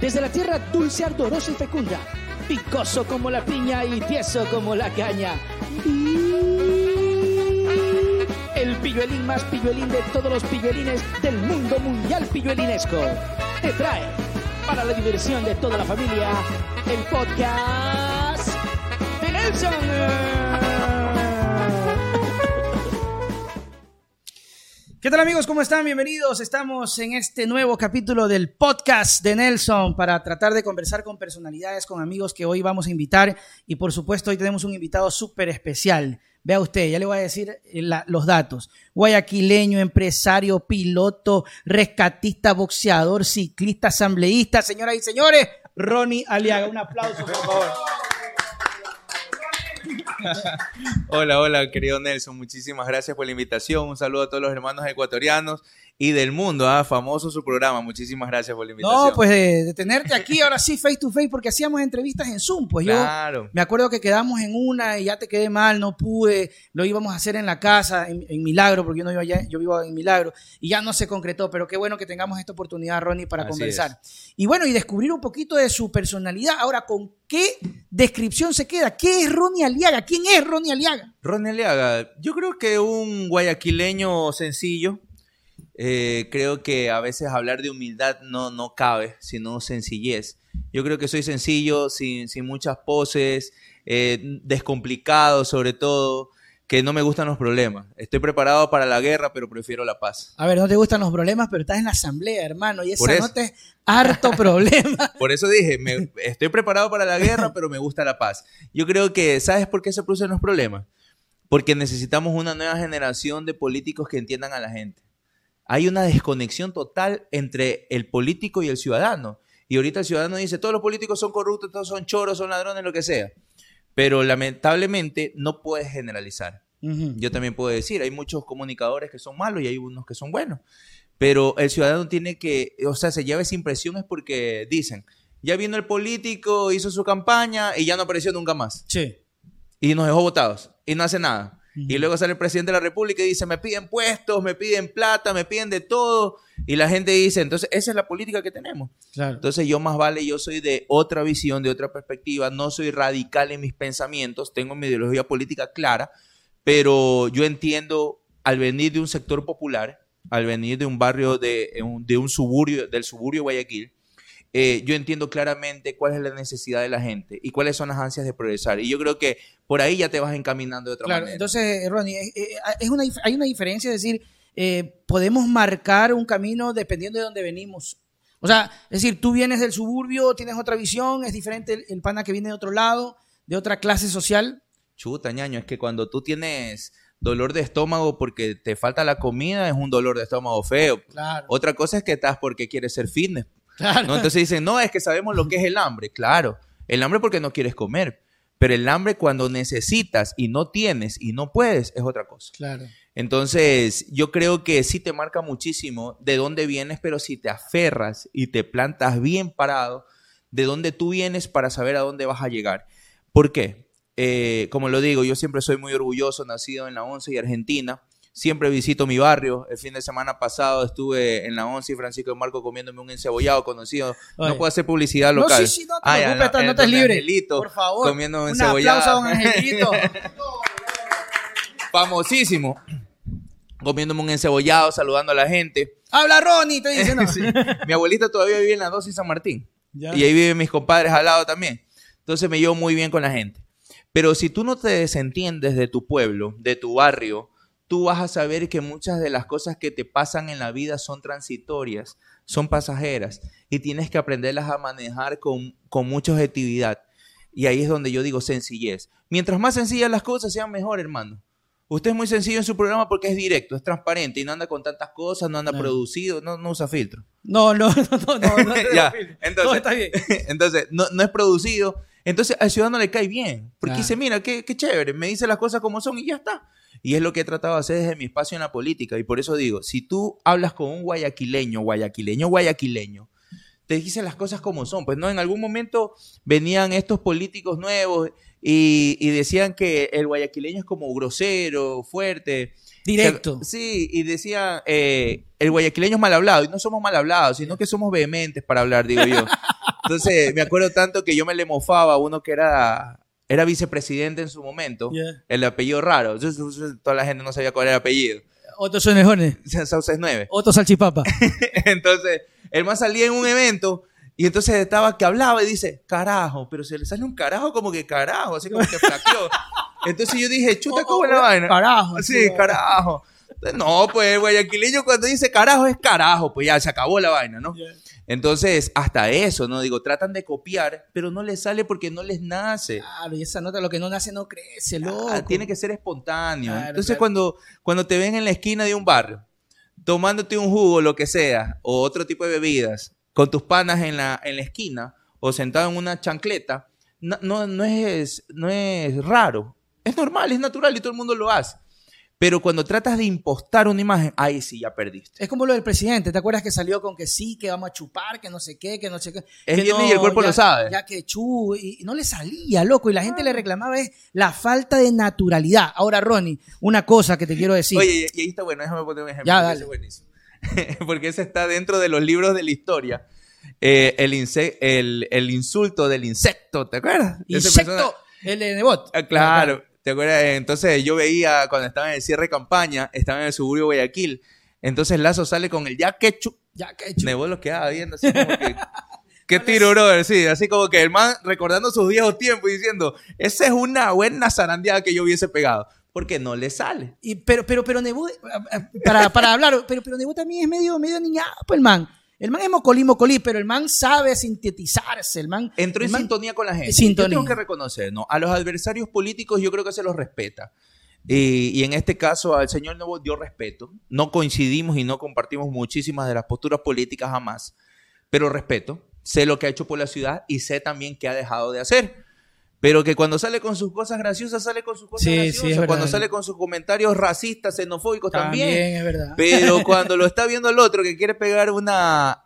Desde la tierra dulce, ardorosa y fecunda, picoso como la piña y tieso como la caña. El pilluelín más pilluelín de todos los pilluelines del mundo mundial pilluelinesco. Te trae, para la diversión de toda la familia, el podcast de Nelson. ¿Qué tal amigos? ¿Cómo están? Bienvenidos. Estamos en este nuevo capítulo del podcast de Nelson para tratar de conversar con personalidades, con amigos que hoy vamos a invitar. Y por supuesto hoy tenemos un invitado súper especial. Vea usted, ya le voy a decir eh, los datos. Guayaquileño, empresario, piloto, rescatista, boxeador, ciclista, asambleísta. Señoras y señores, Ronnie Aliaga. Un aplauso, por favor. hola, hola, querido Nelson. Muchísimas gracias por la invitación. Un saludo a todos los hermanos ecuatorianos y del mundo. ¿ah? Famoso su programa. Muchísimas gracias por la invitación. No, pues de, tenerte aquí ahora sí face to face porque hacíamos entrevistas en Zoom. Pues claro. yo me acuerdo que quedamos en una y ya te quedé mal, no pude. Lo íbamos a hacer en la casa, en, Milagro, porque yo no allá, yo vivo en Milagro y ya no se concretó. Pero qué bueno que tengamos esta oportunidad, Ronnie, para conversar. Y bueno, y descubrir un poquito de su personalidad. Ahora, ¿con qué descripción se queda? ¿Qué es Ronnie Aliaga? ¿Quién es Ronnie Aliaga? Ronnie Aliaga, yo creo que un guayaquileño sencillo eh, creo que a veces hablar de humildad no, no cabe, sino sencillez. Yo creo que soy sencillo, sin, sin muchas poses, eh, descomplicado sobre todo, que no me gustan los problemas. Estoy preparado para la guerra, pero prefiero la paz. A ver, no te gustan los problemas, pero estás en la asamblea, hermano, y esa no te harto problema. Por eso dije, estoy preparado para la guerra, pero me gusta la paz. Yo creo que, ¿sabes por qué se producen los problemas? Porque necesitamos una nueva generación de políticos que entiendan a la gente hay una desconexión total entre el político y el ciudadano. Y ahorita el ciudadano dice, todos los políticos son corruptos, todos son choros, son ladrones, lo que sea. Pero lamentablemente no puedes generalizar. Yo también puedo decir, hay muchos comunicadores que son malos y hay unos que son buenos. Pero el ciudadano tiene que, o sea, se lleva esa impresión es porque dicen, ya vino el político, hizo su campaña y ya no apareció nunca más. Sí. Y nos dejó votados y no hace nada. Y luego sale el presidente de la República y dice, me piden puestos, me piden plata, me piden de todo. Y la gente dice, entonces esa es la política que tenemos. Entonces yo más vale, yo soy de otra visión, de otra perspectiva, no soy radical en mis pensamientos, tengo mi ideología política clara, pero yo entiendo al venir de un sector popular, al venir de un barrio, de, de un suburbio, del suburbio Guayaquil, eh, yo entiendo claramente cuál es la necesidad de la gente y cuáles son las ansias de progresar. Y yo creo que por ahí ya te vas encaminando de otra claro, manera. Entonces, Ronnie, eh, eh, es una, hay una diferencia, es decir, podemos marcar un camino dependiendo de dónde venimos. O sea, es decir, tú vienes del suburbio, tienes otra visión, es diferente el, pana que viene de otro lado, de otra clase social. Chuta, ñaño, es que cuando tú tienes dolor de estómago porque te falta la comida, es un dolor de estómago feo. Otra cosa es que estás porque quieres ser fitness. Entonces dicen, no, es que sabemos lo que es el hambre. Claro, el hambre porque no quieres comer. Pero el hambre cuando necesitas y no tienes y no puedes es otra cosa. Claro. Entonces, yo creo que sí te marca muchísimo de dónde vienes, pero si te aferras y te plantas bien parado, de dónde tú vienes para saber a dónde vas a llegar. ¿Por qué? Eh, como lo digo, yo siempre soy muy orgulloso, nacido en la ONCE y Argentina. Siempre visito mi barrio. El fin de semana pasado estuve en la Once y Francisco de Marco comiéndome un encebollado conocido. No puedo hacer publicidad local. No, sí, sí, no te preocupes, no, te libre. Por favor. Comiendo un encebollado. aplauso a don Angelito. Famosísimo. Comiéndome un encebollado, saludando a la gente. Habla Ronnie, estoy diciendo. Mi abuelita todavía vive en la 2 y San Martín. Y ahí viven mis compadres al lado también. Entonces me llevo muy bien con la gente. Pero si tú no te desentiendes de tu pueblo, de tu barrio, tú vas a saber que muchas de las cosas que te pasan en la vida son transitorias, son pasajeras y tienes que aprenderlas a manejar con, mucha objetividad. Y ahí es donde yo digo sencillez. Mientras más sencillas las cosas sean mejor, hermano. Usted es muy sencillo en su programa porque es directo, es transparente y no anda con tantas cosas, no anda producido, no, usa filtro. No, no, no, no, no, ya, entonces, está bien. entonces no, es producido. Entonces al ciudadano le cae bien, porque dice, mira, qué, qué chévere, me dice las cosas como son y ya está. Y es lo que he tratado de hacer desde mi espacio en la política. Y por eso digo, si tú hablas con un guayaquileño, guayaquileño, guayaquileño, te dicen las cosas como son. Pues no, en algún momento venían estos políticos nuevos y, decían que el guayaquileño es como grosero, fuerte. Directo. sí, y decía, eh, el guayaquileño es mal hablado. Y no somos mal hablados, sino que somos vehementes para hablar, digo yo. Entonces, me acuerdo tanto que yo me le mofaba a uno que era, era vicepresidente en su momento, Yeah. el apellido raro. Toda la gente no sabía cuál era el apellido. Otro sonejones. Sauces 9. Otro salchipapa. Entonces, el más salía en un evento y entonces estaba que hablaba y dice, carajo, pero se le sale un carajo como que carajo, así como que flaqueó. Entonces yo dije, chuta, ¿cómo es la vaina? Carajo. Sí, carajo. No, pues el guayaquileño cuando dice carajo es carajo, pues ya se acabó la vaina, ¿no? Yeah. Entonces, hasta eso, ¿no? Digo, tratan de copiar, pero no les sale porque no les nace. Claro, y esa nota, lo que no nace no crece, loco. Ah, tiene que ser espontáneo. Claro, Entonces, claro. Cuando, cuando te ven en la esquina de un barrio, tomándote un jugo, lo que sea, o otro tipo de bebidas, con tus panas en la, en la esquina, o sentado en una chancleta, no, no, no es, no es raro. Es normal, es natural y todo el mundo lo hace. Pero cuando tratas de impostar una imagen, ahí sí ya perdiste. Es como lo del presidente, ¿te acuerdas que salió con que sí, que vamos a chupar, que no sé qué, que no sé qué? Es que bien y el cuerpo ya- lo sabe. Ya que chu, y no le salía, loco, y la gente le reclamaba es la falta de naturalidad. Ahora, Ronnie, una cosa que te quiero decir. Oye, y ahí está bueno, déjame poner un ejemplo. Ya, dale. buenísimo. porque ese está dentro de los libros de la historia. Eh, el, el, el insulto del insecto, ¿te acuerdas? Insecto, el de Nebot. Ah, claro, ¿te acuerdas? Entonces yo veía cuando estaba en el cierre de campaña, estaba en el suburbio de Guayaquil. Entonces Lazo sale con el ya que chu. Ya que chu- Nebo lo quedaba viendo así como que. ¿Qué tiro, brother? Sí, así como que el man recordando sus viejos tiempos y diciendo, esa es una buena zarandeada que yo hubiese pegado. Porque no le sale. Y, pero, pero, pero Nebú, eh, para, para hablar, pero, pero Nebú también es medio, medio niñado, pues el man. El man es mocolí, mocolí, pero el man sabe sintetizarse, el man. Entró el en man- sintonía con la gente. Sintonía. Yo tengo que reconocer, ¿no? A los adversarios políticos yo creo que se los respeta. Y, y en este caso al señor Nuevo dio respeto. No coincidimos y no compartimos muchísimas de las posturas políticas jamás, pero respeto. Sé lo que ha hecho por la ciudad y sé también qué ha dejado de hacer. Pero que cuando sale con sus cosas graciosas, sale con sus cosas Sí, sí, graciosas. es verdad. cuando sale con sus comentarios racistas, xenofóbicos también. También es verdad. Pero cuando lo está viendo el otro que quiere pegar una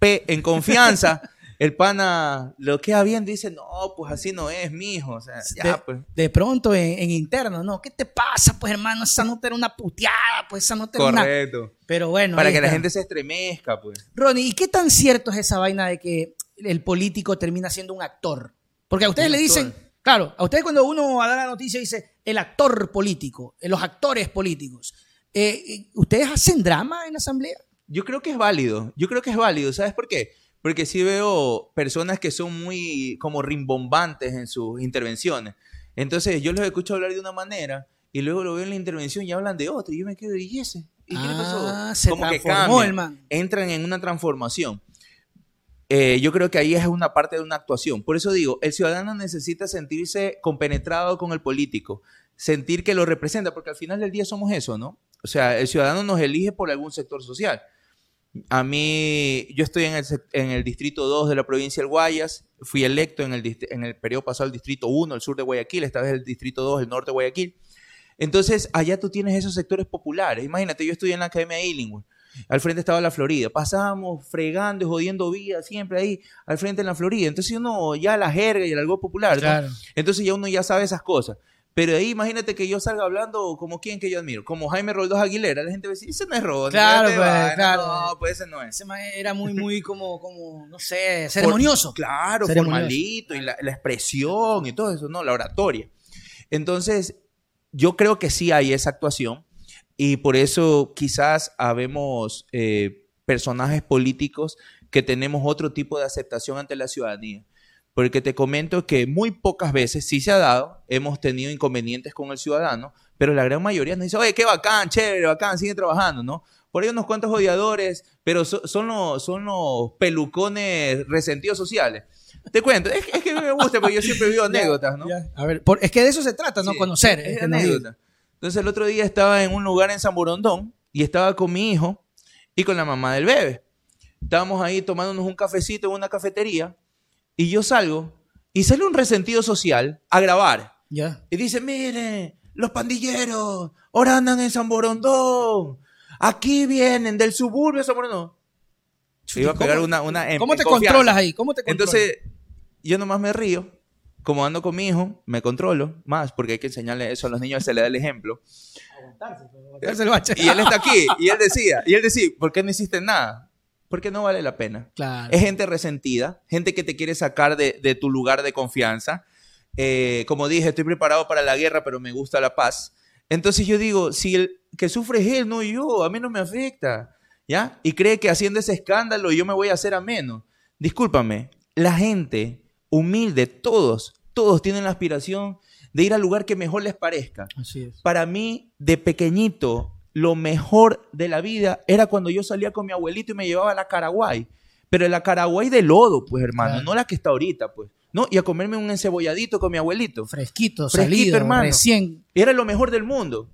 P en confianza, el pana lo queda bien, dice, no, pues así no es, mijo. O sea, ya, de, pues. de pronto en, en interno, ¿no? ¿Qué te pasa, pues, hermano? Esa nota era una puteada, pues, esa nota era una... Correcto. Pero bueno. Para que la está. gente se estremezca, pues. Ronnie, ¿y qué tan cierto es esa vaina de que el político termina siendo un actor? Porque a ustedes le dicen, claro, a ustedes cuando uno da la noticia dice el actor político, eh, los actores políticos. Eh, ¿Ustedes hacen drama en la asamblea? Yo creo que es válido. Yo creo que es válido. ¿Sabes por qué? Porque sí veo personas que son muy como rimbombantes en sus intervenciones. Entonces yo los escucho hablar de una manera y luego lo veo en la intervención y hablan de otra. Y yo me quedo, ¿y ese? ¿Y qué le pasó? Ah, se como que cambian, el man. entran en una transformación. Eh, yo creo que ahí es una parte de una actuación. Por eso digo, el ciudadano necesita sentirse compenetrado con el político, sentir que lo representa, porque al final del día somos eso, ¿no? O sea, el ciudadano nos elige por algún sector social. A mí, yo estoy en el, en el distrito 2 de la provincia del Guayas, fui electo en el, en el periodo pasado el distrito 1, el sur de Guayaquil, esta vez el distrito 2, el norte de Guayaquil. Entonces, allá tú tienes esos sectores populares. Imagínate, yo estudié en la Academia de Illingwood. Al frente estaba la Florida. Pasábamos fregando y jodiendo vida siempre ahí, al frente en la Florida. Entonces uno ya la jerga y el algo popular. ¿no? Entonces ya uno ya sabe esas cosas. Pero ahí imagínate que yo salga hablando como quien que yo admiro, como Jaime Roldós Aguilera. La gente va a decir, ese no es Ronnie. Claro, déjate pues, vaina". claro. No, pues ese no es. Ese era muy, muy como, como no sé, ceremonioso. Claro, Ceremonioso. formalito y la, la expresión y todo eso, ¿no? La oratoria. Entonces, yo creo que sí hay esa actuación y por eso quizás habemos eh, personajes políticos que tenemos otro tipo de aceptación ante la ciudadanía. Porque te comento que muy pocas veces sí se ha dado, hemos tenido inconvenientes con el ciudadano, pero la gran mayoría nos dice, oye, qué bacán, chévere, bacán, sigue trabajando, ¿no? Por ahí unos cuantos odiadores, pero so- son, los, son los pelucones resentidos sociales. Te cuento, es, es que me gusta, porque yo siempre vivo anécdotas, ¿no? Ya, A ver, por- es que de eso se trata, ¿no? Sí, Conocer. es es nos anécdota. Entonces el otro día estaba en un lugar en San Borondón y estaba con mi hijo y con la mamá del bebé. Estábamos ahí tomándonos un cafecito en una cafetería y yo salgo y sale un resentido social a grabar. Ya. Y dice, miren, los pandilleros ahora andan en San Borondón. Aquí vienen del suburbio de San Borondón. Iba a pegar ¿Cómo- una, ¿Cómo te confianza. controlas ahí? ¿Cómo te controlas? Entonces, yo nomás me río. Como ando con mi hijo, me controlo más porque hay que enseñarle eso a los niños, se le da el ejemplo. Aguantarse el bache. Y él está aquí, y él decía, y él decía, ¿por qué no hiciste nada? porque no vale la pena. Claro. Es gente resentida, gente que te quiere sacar de, de tu lugar de confianza. Eh, como dije, estoy preparado para la guerra, pero me gusta la paz. Entonces yo digo, si el que sufre es él, no yo, a mí no me afecta. ¿Ya? Y cree que haciendo ese escándalo yo me voy a hacer a menos. Discúlpame, la gente humilde, todos, todos tienen la aspiración de ir al lugar que mejor les parezca. Así es. Para mí, de pequeñito, lo mejor de la vida era cuando yo salía con mi abuelito y me llevaba a la Caraguay. Pero la Caraguay de lodo, pues, hermano, Claro. no la que está ahorita, pues. ¿No? Y a comerme un encebolladito con mi abuelito. Fresquito, Fresquito, salido, hermano. recién. Era lo mejor del mundo.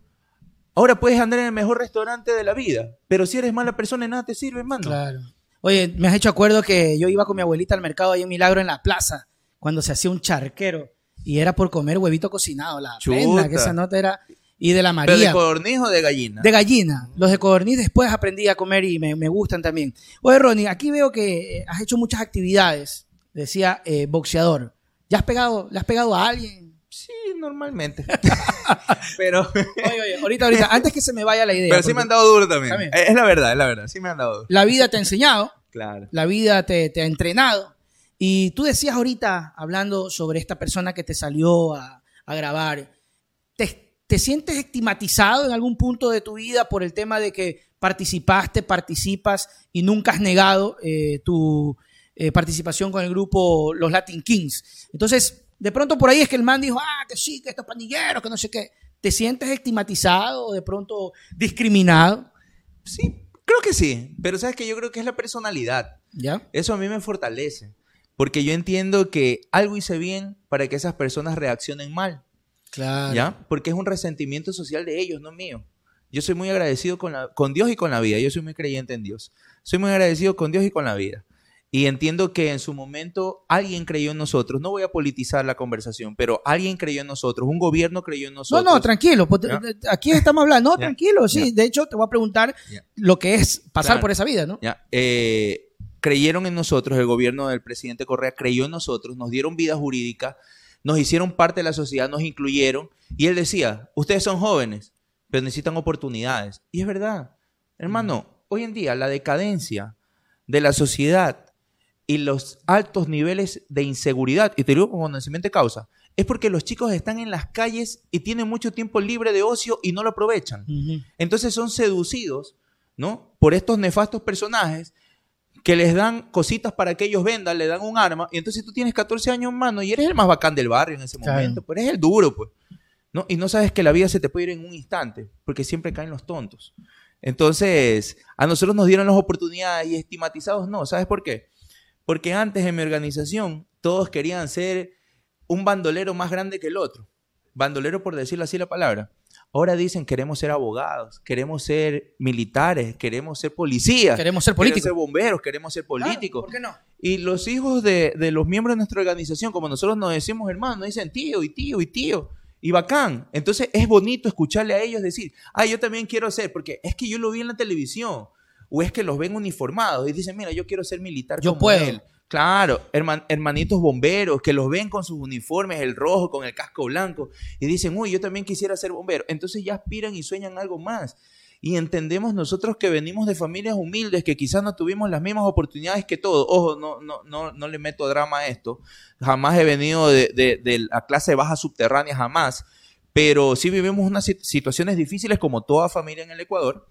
Ahora puedes andar en el mejor restaurante de la vida, pero si eres mala persona, nada te sirve, hermano. Claro. Oye, me has hecho acuerdo que yo iba con mi abuelita al mercado ahí en Milagro en la plaza, cuando se hacía un charquero, y era por comer huevito cocinado, la Chuta. pena, que esa nota era, y de la Pero de María. codorniz o de gallina. De gallina. Los de codorniz después aprendí a comer y me, me gustan también. Oye, Ronnie, aquí veo que has hecho muchas actividades. Decía eh, boxeador. ¿Ya has pegado, le has pegado a alguien? Sí, normalmente. pero Oye, oye, ahorita, ahorita, antes que se me vaya la idea. pero sí me han dado duro también. También. Es la verdad, es la verdad. Sí me han dado duro. La vida te ha enseñado, Claro. la vida te, te ha entrenado. Y tú decías ahorita, hablando sobre esta persona que te salió a, a grabar, ¿te, te sientes estigmatizado en algún punto de tu vida por el tema de que participaste, participas y nunca has negado eh, tu eh, participación con el grupo Los Latin Kings? Entonces, de pronto por ahí es que el man dijo, ah, que sí, que estos pandilleros, que no sé qué. ¿Te sientes estigmatizado de pronto discriminado? Sí, creo que sí. Pero sabes que yo creo que es la personalidad. ¿Ya? Eso a mí me fortalece. Porque yo entiendo que algo hice bien para que esas personas reaccionen mal. Claro. ¿Ya? Porque es un resentimiento social de ellos, no mío. Yo soy muy agradecido con, la- con Dios y con la vida. Yo soy muy creyente en Dios. Soy muy agradecido con Dios y con la vida. Y entiendo que en su momento alguien creyó en nosotros. No voy a politizar la conversación, pero alguien creyó en nosotros. Un gobierno creyó en No, nosotros. no, tranquilo. pues, Ya. Aquí estamos hablando. No, Ya. tranquilo, sí. Ya. De hecho, te voy a preguntar lo que es pasar Claro. por esa vida, ¿no? Eh, creyeron en nosotros, el gobierno del presidente Correa creyó en nosotros, nos dieron vida jurídica, nos hicieron parte de la sociedad, nos incluyeron. Y él decía, ustedes son jóvenes, pero necesitan oportunidades. Y es verdad, hermano, hoy en día la decadencia de la sociedad y los altos niveles de inseguridad, y te digo con conocimiento de causa, es porque los chicos están en las calles y tienen mucho tiempo libre de ocio y no lo aprovechan. Entonces son seducidos, ¿no? Por estos nefastos personajes que les dan cositas para que ellos vendan, le dan un arma, y entonces tú tienes 14 años, mano, y eres el más bacán del barrio en ese Claro. momento, pues eres el duro, pues. ¿No? Y no sabes que la vida se te puede ir en un instante, porque siempre caen los tontos. Entonces, a nosotros nos dieron las oportunidades y estigmatizados no, ¿sabes por qué? Porque antes en mi organización todos querían ser un bandolero más grande que el otro. Bandolero por decirlo así la palabra. Ahora dicen queremos ser abogados, queremos ser militares, queremos ser policías, Queremos ser políticos. ser bomberos, queremos ser Claro, políticos. ¿Por qué no? Y los hijos de, de los miembros de nuestra organización, como nosotros nos decimos hermanos, nos dicen tío y tío y tío. Y bacán. Entonces es bonito escucharle a ellos decir, ah, yo también quiero ser, porque es que yo lo vi en la televisión. O es que los ven uniformados y dicen, mira, yo quiero ser militar Yo como puedo. él. Claro, herman- hermanitos bomberos que los ven con sus uniformes, el rojo, con el casco blanco, y dicen, uy, yo también quisiera ser bombero. Entonces ya aspiran y sueñan algo más. Y entendemos nosotros que venimos de familias humildes, que quizás no tuvimos las mismas oportunidades que todos. Ojo, no, no, no, no le meto drama a esto. Jamás he venido de, de- de la clase baja subterránea, jamás. Pero sí vivimos unas sit- situaciones difíciles como toda familia en el Ecuador.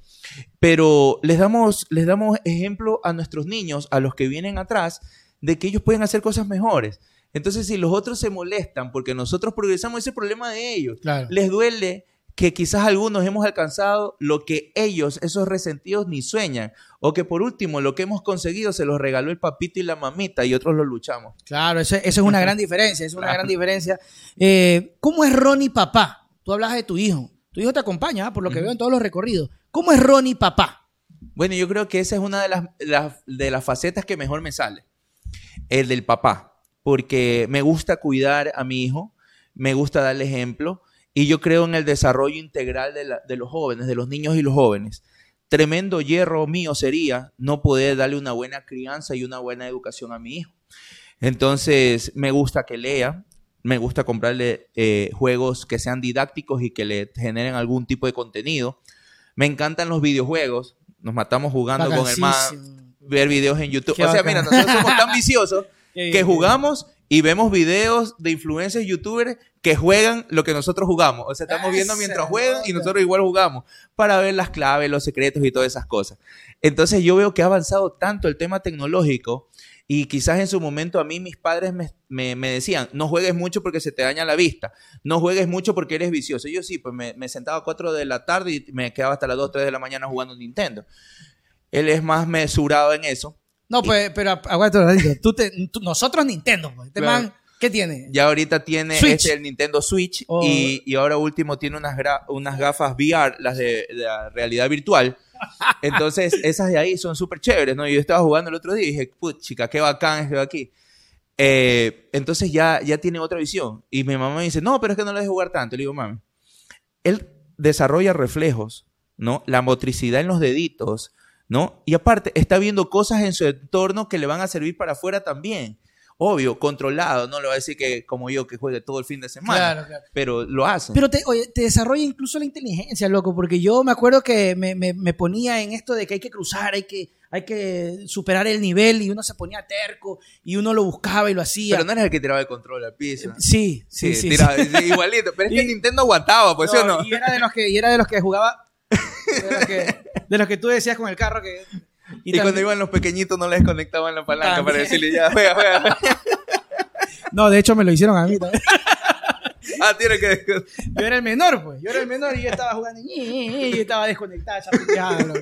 Pero les damos, les damos ejemplo a nuestros niños, a los que vienen atrás, de que ellos pueden hacer cosas mejores. Entonces, si los otros se molestan porque nosotros progresamos, ese problema de ellos. Claro. Les duele que quizás algunos hemos alcanzado lo que ellos, esos resentidos, ni sueñan. O que por último, lo que hemos conseguido se los regaló el papito y la mamita y otros lo luchamos. Claro, eso, eso es una gran diferencia, es una Claro. gran diferencia. Eh, ¿Cómo es Ronnie papá? Tú hablas de tu hijo. Tu hijo te acompaña, ¿ah? por lo que veo en todos los recorridos. ¿Cómo es Ronnie papá? Bueno, yo creo que esa es una de las, las- de las facetas que mejor me sale. El del papá. Porque me gusta cuidar a mi hijo, me gusta darle ejemplo y yo creo en el desarrollo integral de, la- de los jóvenes, de los niños y los jóvenes. Tremendo hierro mío sería no poder darle una buena crianza y una buena educación a mi hijo. Entonces, me gusta que lea, me gusta comprarle eh, juegos que sean didácticos y que le generen algún tipo de contenido. Me encantan los videojuegos, nos matamos jugando con el. Vacancísimo. ver videos en YouTube. Qué o sea, bacán. mira, nosotros somos tan viciosos que jugamos y vemos videos de influencers youtubers que juegan lo que nosotros jugamos. O sea, estamos viendo mientras juegan y nosotros igual jugamos para ver las claves, los secretos y todas esas cosas. Entonces yo veo que ha avanzado tanto el tema tecnológico y quizás en su momento a mí mis padres me, me- me decían, no juegues mucho porque se te daña la vista, no juegues mucho porque eres vicioso. Y yo sí, pues me, me sentaba a 4 de la tarde y me quedaba hasta las 2, 3 de la mañana jugando Nintendo. Él es más mesurado en eso. No, pues, pero aguanta. Tú te- tú- nosotros Nintendo, pues. Este Claro. man, ¿qué tiene? Ya ahorita tiene este, el Nintendo Switch Oh. y, y ahora último tiene unas, unas gafas VR, las de, de la realidad virtual. Entonces, esas de ahí son súper chéveres, ¿no? Yo estaba jugando el otro día y dije, put, chica, qué bacán es aquí. Eh, entonces ya, ya tiene otra visión. Y mi mamá me dice, no, pero es que no le dejes jugar tanto. Le digo, mami, él desarrolla reflejos, ¿no? La motricidad en los deditos, ¿no? Y aparte, está viendo cosas en su entorno que le van a servir para afuera también. Obvio, controlado, no le va a decir que como yo que juegue todo el fin de semana, Claro, claro. pero lo hace. Pero te, oye, te desarrolla incluso la inteligencia, loco, porque yo me acuerdo que me, me- me ponía en esto de que hay que cruzar, hay que, hay que superar el nivel y uno se ponía terco y uno lo buscaba y lo hacía. Pero no eres el que tiraba el control al piso. Sí, sí, Sí, sí. tiraba- sí. igualito. Pero es que Y- Nintendo aguantaba, pues, ¿sí o no? Y era de los que, y era de los que jugaba, de los que, de los que tú decías con el carro que... Y, cuando también- iban los pequeñitos no les conectaban la palanca También. para decirle ya, juega, juega. No, de hecho me lo hicieron a mí también. ah, tiene que... Yo era el menor, pues. Yo era el menor y yo estaba jugando y yo estaba desconectado, chapeteando.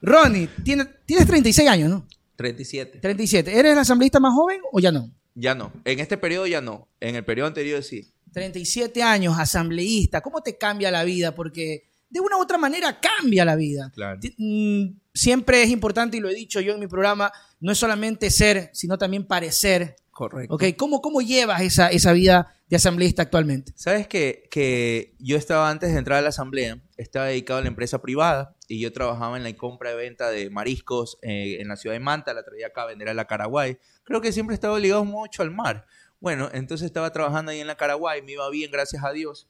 Ronnie, tienes, tienes 36 años, ¿no? 37. 37. ¿Eres el asambleísta más joven o ya no? Ya no. En este periodo ya no. En el periodo anterior sí. 37 años, asambleísta. ¿Cómo te cambia la vida? Porque de una u otra manera cambia la vida. Claro. Mm, Siempre es importante, y lo he dicho yo en mi programa, no es solamente ser, sino también parecer. Correcto. ¿Ok? ¿Cómo, cómo llevas esa, esa vida de asambleísta actualmente? Sabes que, que yo estaba antes de entrar a la asamblea, estaba dedicado a la empresa privada y yo trabajaba en la compra y venta de mariscos eh, en la ciudad de Manta, la traía acá a vender a la Caraguay. Creo que siempre he estado ligado mucho al mar. Bueno, entonces estaba trabajando ahí en la Caraguay, me iba bien, gracias a Dios.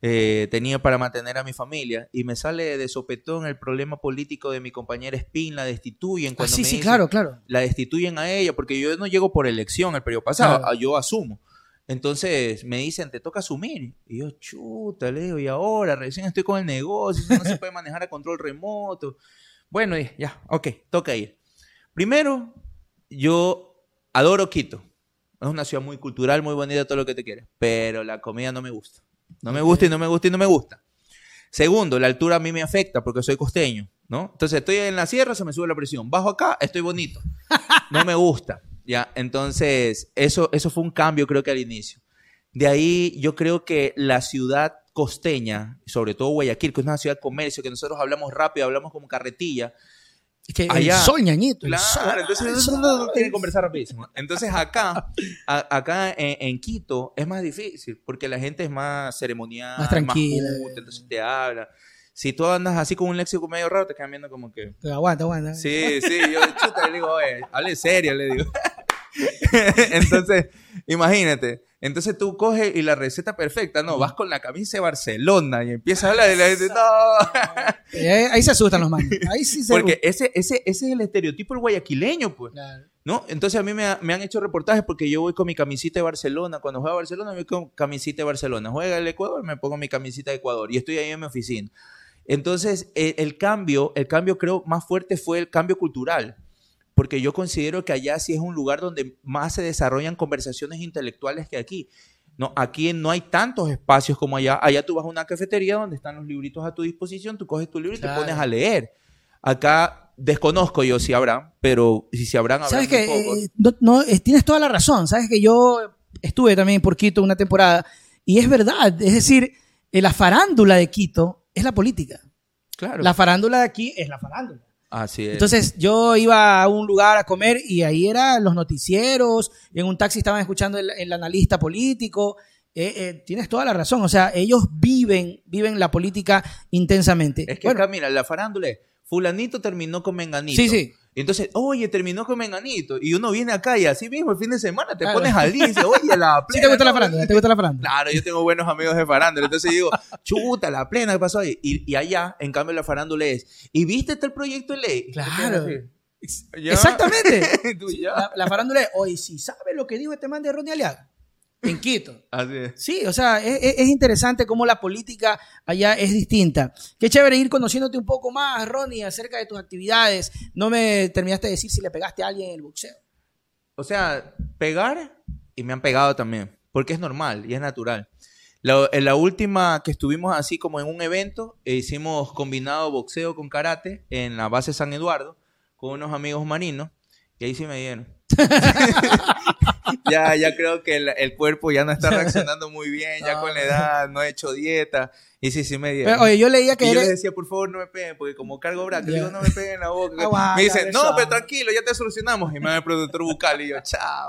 Eh, tenía para mantener a mi familia y me sale de sopetón el problema político de mi compañera Spin, la destituyen Ah, cuando sí, me sí, dicen- claro, claro. la destituyen a ella, porque yo no llego por elección el periodo pasado, Claro. ah, yo asumo. Entonces me dicen, te toca asumir. Y yo, chuta, le digo, y ahora recién estoy con el negocio, eso no se puede manejar a control remoto. Bueno, ya, ok, toca ir. Primero, yo adoro Quito. Es una ciudad muy cultural, muy bonita, todo lo que te quieras. Pero la comida no me gusta. No me gusta y no me gusta y no me gusta. Segundo, la altura a mí me afecta porque soy costeño, ¿no? Entonces estoy en la sierra, se me sube la presión. Bajo acá, estoy bonito. No me gusta, ¿ya? Entonces, eso, eso fue un cambio creo que al inicio. De ahí yo creo que la ciudad costeña, sobre todo Guayaquil, que es una ciudad de comercio, que nosotros hablamos rápido, hablamos como carretilla. Es que Allá- el sol, ñañito. el Claro, sol. entonces el sol. que conversar rapidísimo. Entonces acá, a- acá en, en Quito es más difícil porque la gente es más ceremonial, Más tranquila. entonces te habla. Si tú andas así con un léxico medio raro, te quedan viendo como que... Aguanta, aguanta. Sí, sí, yo chuta, le digo, oye, hable serio, le digo. Entonces, imagínate. Entonces tú coges y la receta perfecta, no, vas con la camisa de Barcelona y empiezas a hablar y la gente, no. Ahí se asustan los manos. Ahí sí se Porque ese, ese, ese es el estereotipo del guayaquileño, pues. Claro. ¿No? Entonces a mí me, ha- me han hecho reportajes porque yo voy con mi camisita de Barcelona. Cuando juega Barcelona, voy con camisita de Barcelona. Juega el Ecuador, me pongo mi camisita de Ecuador. Y estoy ahí en mi oficina. Entonces, el, el cambio, el cambio creo más fuerte fue el cambio cultural. Porque yo considero que allá sí es un lugar donde más se desarrollan conversaciones intelectuales que aquí. No, aquí no hay tantos espacios como allá. Allá tú vas a una cafetería donde están los libritos a tu disposición, tú coges tu libro y Claro. te pones a leer. Acá desconozco yo si habrá, pero si, si habrán, habrá Sabes que eh, no, no, eh, tienes toda la razón. Sabes que yo estuve también por Quito una temporada y es verdad. Es decir, eh, la farándula de Quito es la política. claro. La farándula de aquí es la farándula. Así es. Entonces yo iba a un lugar a comer y ahí eran los noticieros, y en un taxi estaban escuchando el, el analista político. Eh, eh, tienes toda la razón, o sea, ellos viven, viven la política intensamente. es que Bueno, acá, mira, la farándula es, fulanito terminó con menganito. Sí, sí. Y entonces, oye, terminó con menganito. Y uno viene acá y así mismo el fin de semana te Claro. pones al día y dices, oye, la ¿sí plena. te gusta la ¿no? farándula? ¿Te gusta la farándula? Claro, yo tengo buenos amigos de farándula. Entonces digo, chuta, la plena, ¿qué pasó ahí? Y, y allá, en cambio, la farándula es, ¿y viste este proyecto de ley? Claro. Ya. Exactamente. La, la farándula es, oye, si sabe lo que dijo este man de Ronnie Aliaga. En Quito. Así es. Sí, o sea, es, es- es interesante cómo la política allá es distinta. Qué chévere ir conociéndote un poco más, Ronnie, acerca de tus actividades. No me terminaste de decir si le pegaste a alguien en el boxeo. O sea, pegar y me han pegado también, porque es normal y es natural. La, en la última que estuvimos así como en un evento, eh, hicimos combinado boxeo con karate en la base San Eduardo con unos amigos marinos y ahí sí me dieron. ya, ya creo que el, el cuerpo ya no está reaccionando muy bien, ya con la edad, no he hecho dieta y sí, sí me dieron. Pero, oye, yo leía que Y yo les decía, por favor, no me peguen, porque como cargo brazo, Ya. digo, no me peguen en la boca. Aguanta, me dicen, no, pero tranquilo, ya te solucionamos. Y me va el productor bucal y yo,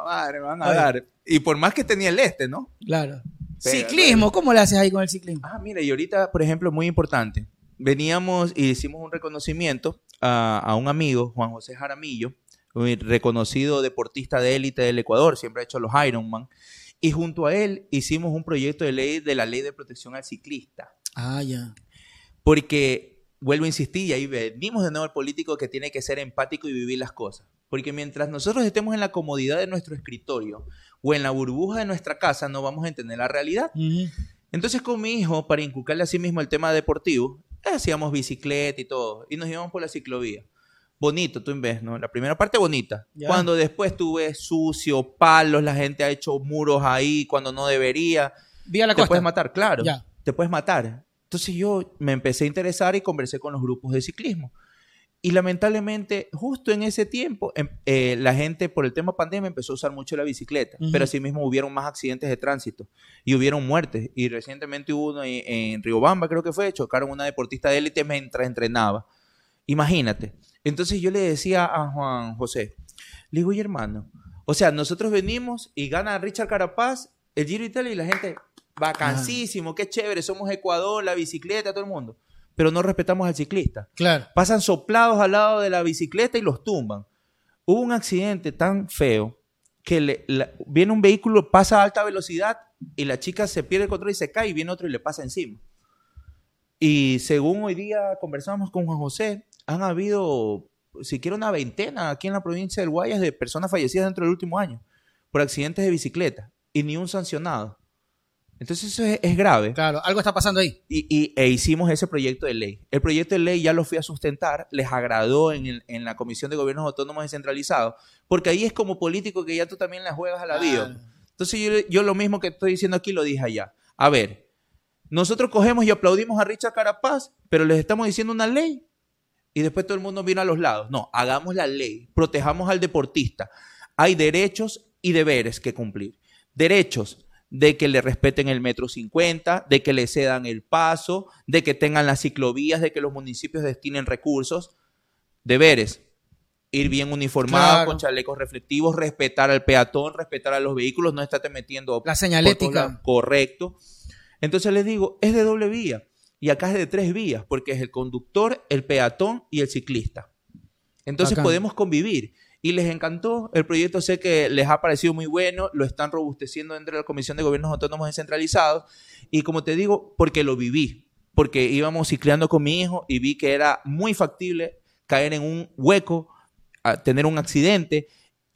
madre, me van a dar. Y por más que tenía el este, ¿no? Claro. Ciclismo, ¿cómo le haces ahí con el ciclismo? Ah, mira, y ahorita, por ejemplo, muy importante. Veníamos y hicimos un reconocimiento a, a un amigo, Juan José Jaramillo, reconocido deportista de élite del Ecuador, siempre ha hecho los Ironman. Y junto a él hicimos un proyecto de ley de la ley de protección al ciclista. Ah, ya. Porque, vuelvo a insistir, y ahí venimos de nuevo al político que tiene que ser empático y vivir las cosas. Porque mientras nosotros estemos en la comodidad de nuestro escritorio o en la burbuja de nuestra casa, no vamos a entender la realidad. Entonces, con mi hijo, para inculcarle a sí mismo el tema deportivo, hacíamos bicicleta y todo. Y nos íbamos por la ciclovía. Bonito, tú vez, ¿no? La primera parte bonita. Cuando después tú ves sucio, palos, la gente ha hecho muros ahí cuando no debería Vía la te costa. puedes matar, claro. Ya. Te puedes matar. Entonces yo me empecé a interesar y conversé con los grupos de ciclismo. Y lamentablemente, justo en ese tiempo, em- eh, la gente por el tema pandemia empezó a usar mucho la bicicleta, pero asimismo hubieron más accidentes de tránsito y hubieron muertes. Y recientemente hubo uno en, en Riobamba, creo que fue, chocaron una deportista de élite mientras entrenaba. Imagínate. Entonces yo le decía a Juan José, le digo, oye hermano, o sea, nosotros venimos y gana Richard Carapaz el Giro Italia y la gente, vacancísimo, qué chévere, somos Ecuador, la bicicleta, todo el mundo. Pero no respetamos al ciclista. Claro. Pasan soplados al lado de la bicicleta y los tumban. Hubo un accidente tan feo que le- la- viene un vehículo, pasa a alta velocidad y la chica se pierde el control y se cae y viene otro y le pasa encima. Y según hoy día conversamos con Juan José, han habido siquiera una veintena aquí en la provincia del Guayas de personas fallecidas dentro del último año por accidentes de bicicleta y ni un sancionado. Entonces eso es, es grave. Claro, algo está pasando ahí. Y, y- e hicimos ese proyecto de ley. El proyecto de ley ya lo fui a sustentar, les agradó en, el- en la Comisión de Gobiernos Autónomos Descentralizados, porque ahí es como político que ya tú también la juegas a la vida. Claro. Entonces yo, yo lo mismo que estoy diciendo aquí lo dije allá. A ver, nosotros cogemos y aplaudimos a Richard Carapaz, pero les estamos diciendo una ley y después todo el mundo vino a los lados. No, hagamos la ley, protejamos al deportista. Hay derechos y deberes que cumplir. Derechos de que le respeten el metro 50, de que le cedan el paso, de que tengan las ciclovías, de que los municipios destinen recursos. Deberes, ir bien uniformado, Claro. con chalecos reflectivos, respetar al peatón, respetar a los vehículos, no estarte metiendo La señalética. Correcto. Entonces les digo, es de doble vía. Y acá es de tres vías, porque es el conductor, el peatón y el ciclista. Entonces Bacán. podemos convivir. Y les encantó el proyecto, sé que les ha parecido muy bueno, lo están robusteciendo dentro de la Comisión de Gobiernos Autónomos Descentralizados. Y como te digo, porque lo viví, porque íbamos cicleando con mi hijo y vi que era muy factible caer en un hueco, a tener un accidente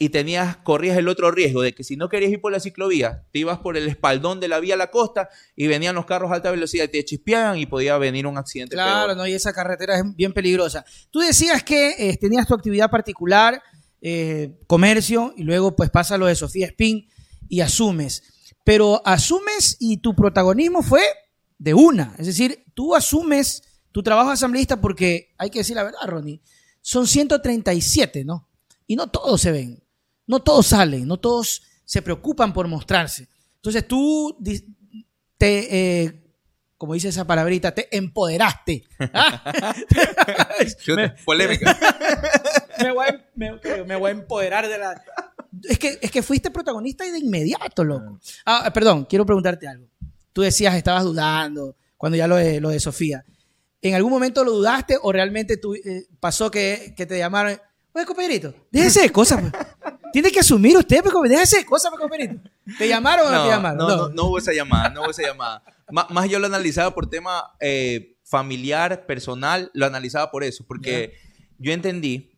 y tenías, corrías el otro riesgo de que si no querías ir por la ciclovía, te ibas por el espaldón de la vía a la costa y venían los carros a alta velocidad y te chispeaban y podía venir un accidente. Claro, no, y esa carretera es bien peligrosa. Tú decías que eh, tenías tu actividad particular, eh, comercio, y luego pues pasa lo de Sofía Spin y asumes. Pero asumes y tu protagonismo fue de una. Es decir, tú asumes tu trabajo asambleísta porque, hay que decir la verdad, Ronnie, son 137, ¿no? Y no todos se ven, no todos salen, no todos se preocupan por mostrarse. Entonces tú te, eh, como dice esa palabrita, te empoderaste. ¿Ah? Me, polémica. me voy a, me- me voy a empoderar de la... Es que, es que fuiste protagonista y de inmediato, loco. Ah, perdón, quiero preguntarte algo. Tú decías, estabas dudando cuando ya lo de, lo de Sofía. ¿En algún momento lo dudaste o realmente tú, eh, pasó que, que te llamaron? Oye, compañerito, déjese de cosas. pues. Tiene que asumir usted, compa- déjese de cosas, pues, compañerito. ¿Te llamaron o no, te No, llamaron? no, no, no hubo esa llamada, no hubo esa llamada. Má- más yo lo analizaba por tema eh, familiar, personal, lo analizaba por eso, porque yo entendí,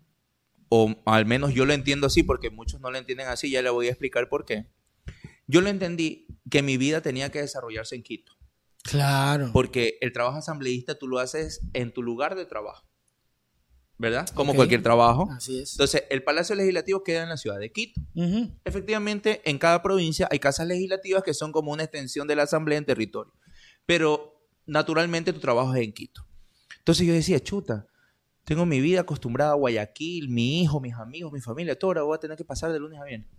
o al menos yo lo entiendo así, porque muchos no lo entienden así, ya le voy a explicar por qué. Yo lo entendí que mi vida tenía que desarrollarse en Quito. Claro. Porque el trabajo asambleísta tú lo haces en tu lugar de trabajo. ¿Verdad? Como cualquier trabajo. Así es. Entonces, el Palacio Legislativo queda en la ciudad de Quito. Efectivamente, en cada provincia hay casas legislativas que son como una extensión de la asamblea en territorio. Pero naturalmente tu trabajo es en Quito. Entonces yo decía, chuta, tengo mi vida acostumbrada a Guayaquil, mi hijo, mis amigos, mi familia, todo ahora voy a tener que pasar de lunes a viernes.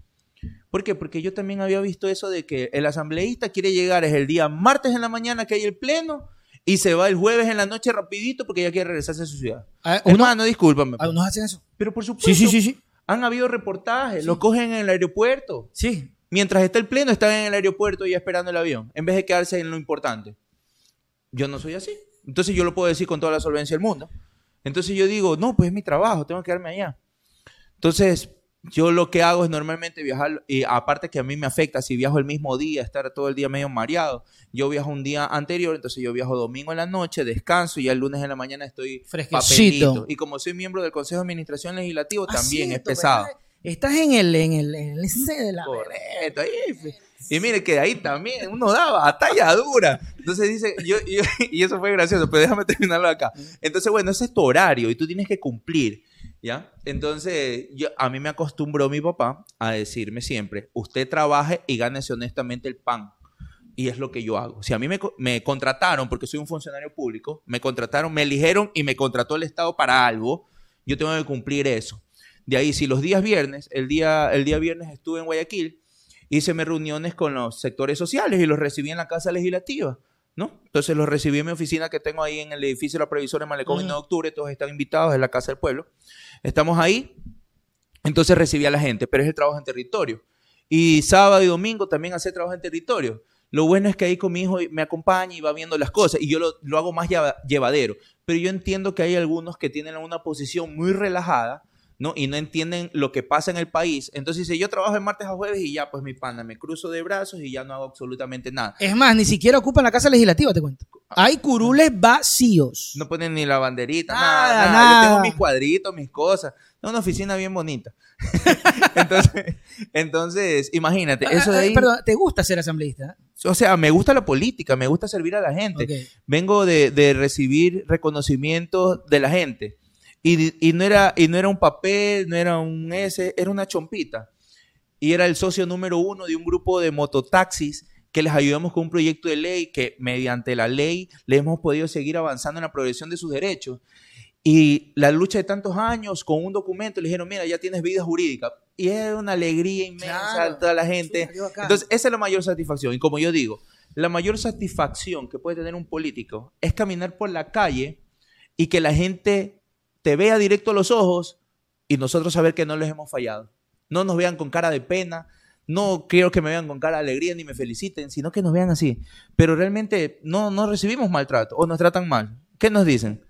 ¿Por qué? Porque yo también había visto eso de que el asambleísta quiere llegar es el día martes en la mañana que hay el pleno y se va el jueves en la noche rapidito porque ya quiere regresarse a su ciudad. Ah, uno- Hermano, discúlpame. ah, ¿Unos hacen eso? Pero por supuesto, Sí, sí, sí, sí. han habido reportajes, Sí. lo cogen en el aeropuerto. Sí. Mientras está el pleno, están en el aeropuerto ya esperando el avión, en vez de quedarse en lo importante. Yo no soy así. Entonces yo lo puedo decir con toda la solvencia del mundo. Entonces yo digo, no, pues es mi trabajo, tengo que quedarme allá. Entonces yo lo que hago es normalmente viajar, y aparte que a mí me afecta si viajo el mismo día, estar todo el día medio mareado. Yo viajo un día anterior, entonces yo viajo domingo en la noche, descanso y ya el lunes en la mañana estoy papelito. Y como soy miembro del Consejo de Administración Legislativo, también es pesado. ¿verdad? Estás en el, en el, en el C de la Correcto, ahí. Y mire que ahí también uno da batalla dura. Entonces dice, yo, yo- y eso fue gracioso, pero déjame terminarlo acá. Entonces, bueno, ese es tu horario y tú tienes que cumplir, Entonces, yo, a mí me acostumbró mi papá a decirme siempre, usted trabaje y gánese honestamente el pan. Y es lo que yo hago. Si a mí me, co- me contrataron, porque soy un funcionario público, me contrataron, me eligieron y me contrató el Estado para algo, yo tengo que cumplir eso. De ahí, si los días viernes, el día, el día viernes estuve en Guayaquil, hice reuniones con los sectores sociales y los recibí en la Casa Legislativa, ¿no? Entonces los recibí en mi oficina que tengo ahí en el edificio de la Previsora en Malecón. 9 de octubre, todos están invitados, es la Casa del Pueblo. Estamos ahí, entonces recibí a la gente, pero es el trabajo en territorio. Y sábado y domingo también hacer trabajo en territorio. Lo bueno es que ahí con mi hijo me acompaña y va viendo las cosas y yo lo, lo hago más lleva- llevadero. Pero yo entiendo que hay algunos que tienen una posición muy relajada, ¿no? Y no entienden lo que pasa en el país. Entonces dice, yo trabajo de martes a jueves y ya, pues mi pana, me cruzo de brazos y ya no hago absolutamente nada. Es más, ni siquiera ocupan la casa legislativa, te cuento. Hay curules vacíos. No ponen ni la banderita, Nada, nada, nada. nada. Yo tengo mis cuadritos, mis cosas. Es una oficina bien bonita. entonces, entonces, imagínate, eso de Ah, ah, ahí... Perdón, ¿te gusta ser asambleísta? O sea, me gusta la política, me gusta servir a la gente. Vengo de, de recibir reconocimiento de la gente. Y, y no era, y no era un papel, no era un S, era una chompita. Y era el socio número uno de un grupo de mototaxis que les ayudamos con un proyecto de ley que mediante la ley le hemos podido seguir avanzando en la progresión de sus derechos. Y la lucha de tantos años con un documento, le dijeron, mira, ya tienes vida jurídica. Y era una alegría inmensa Claro. a toda la gente. Entonces, esa es la mayor satisfacción. Y como yo digo, la mayor satisfacción que puede tener un político es caminar por la calle y que la gente te vea directo a los ojos y nosotros saber que no les hemos fallado. No nos vean con cara de pena, no quiero que me vean con cara de alegría ni me feliciten, sino que nos vean así. Pero realmente no, no recibimos maltrato o nos tratan mal. ¿Qué nos dicen?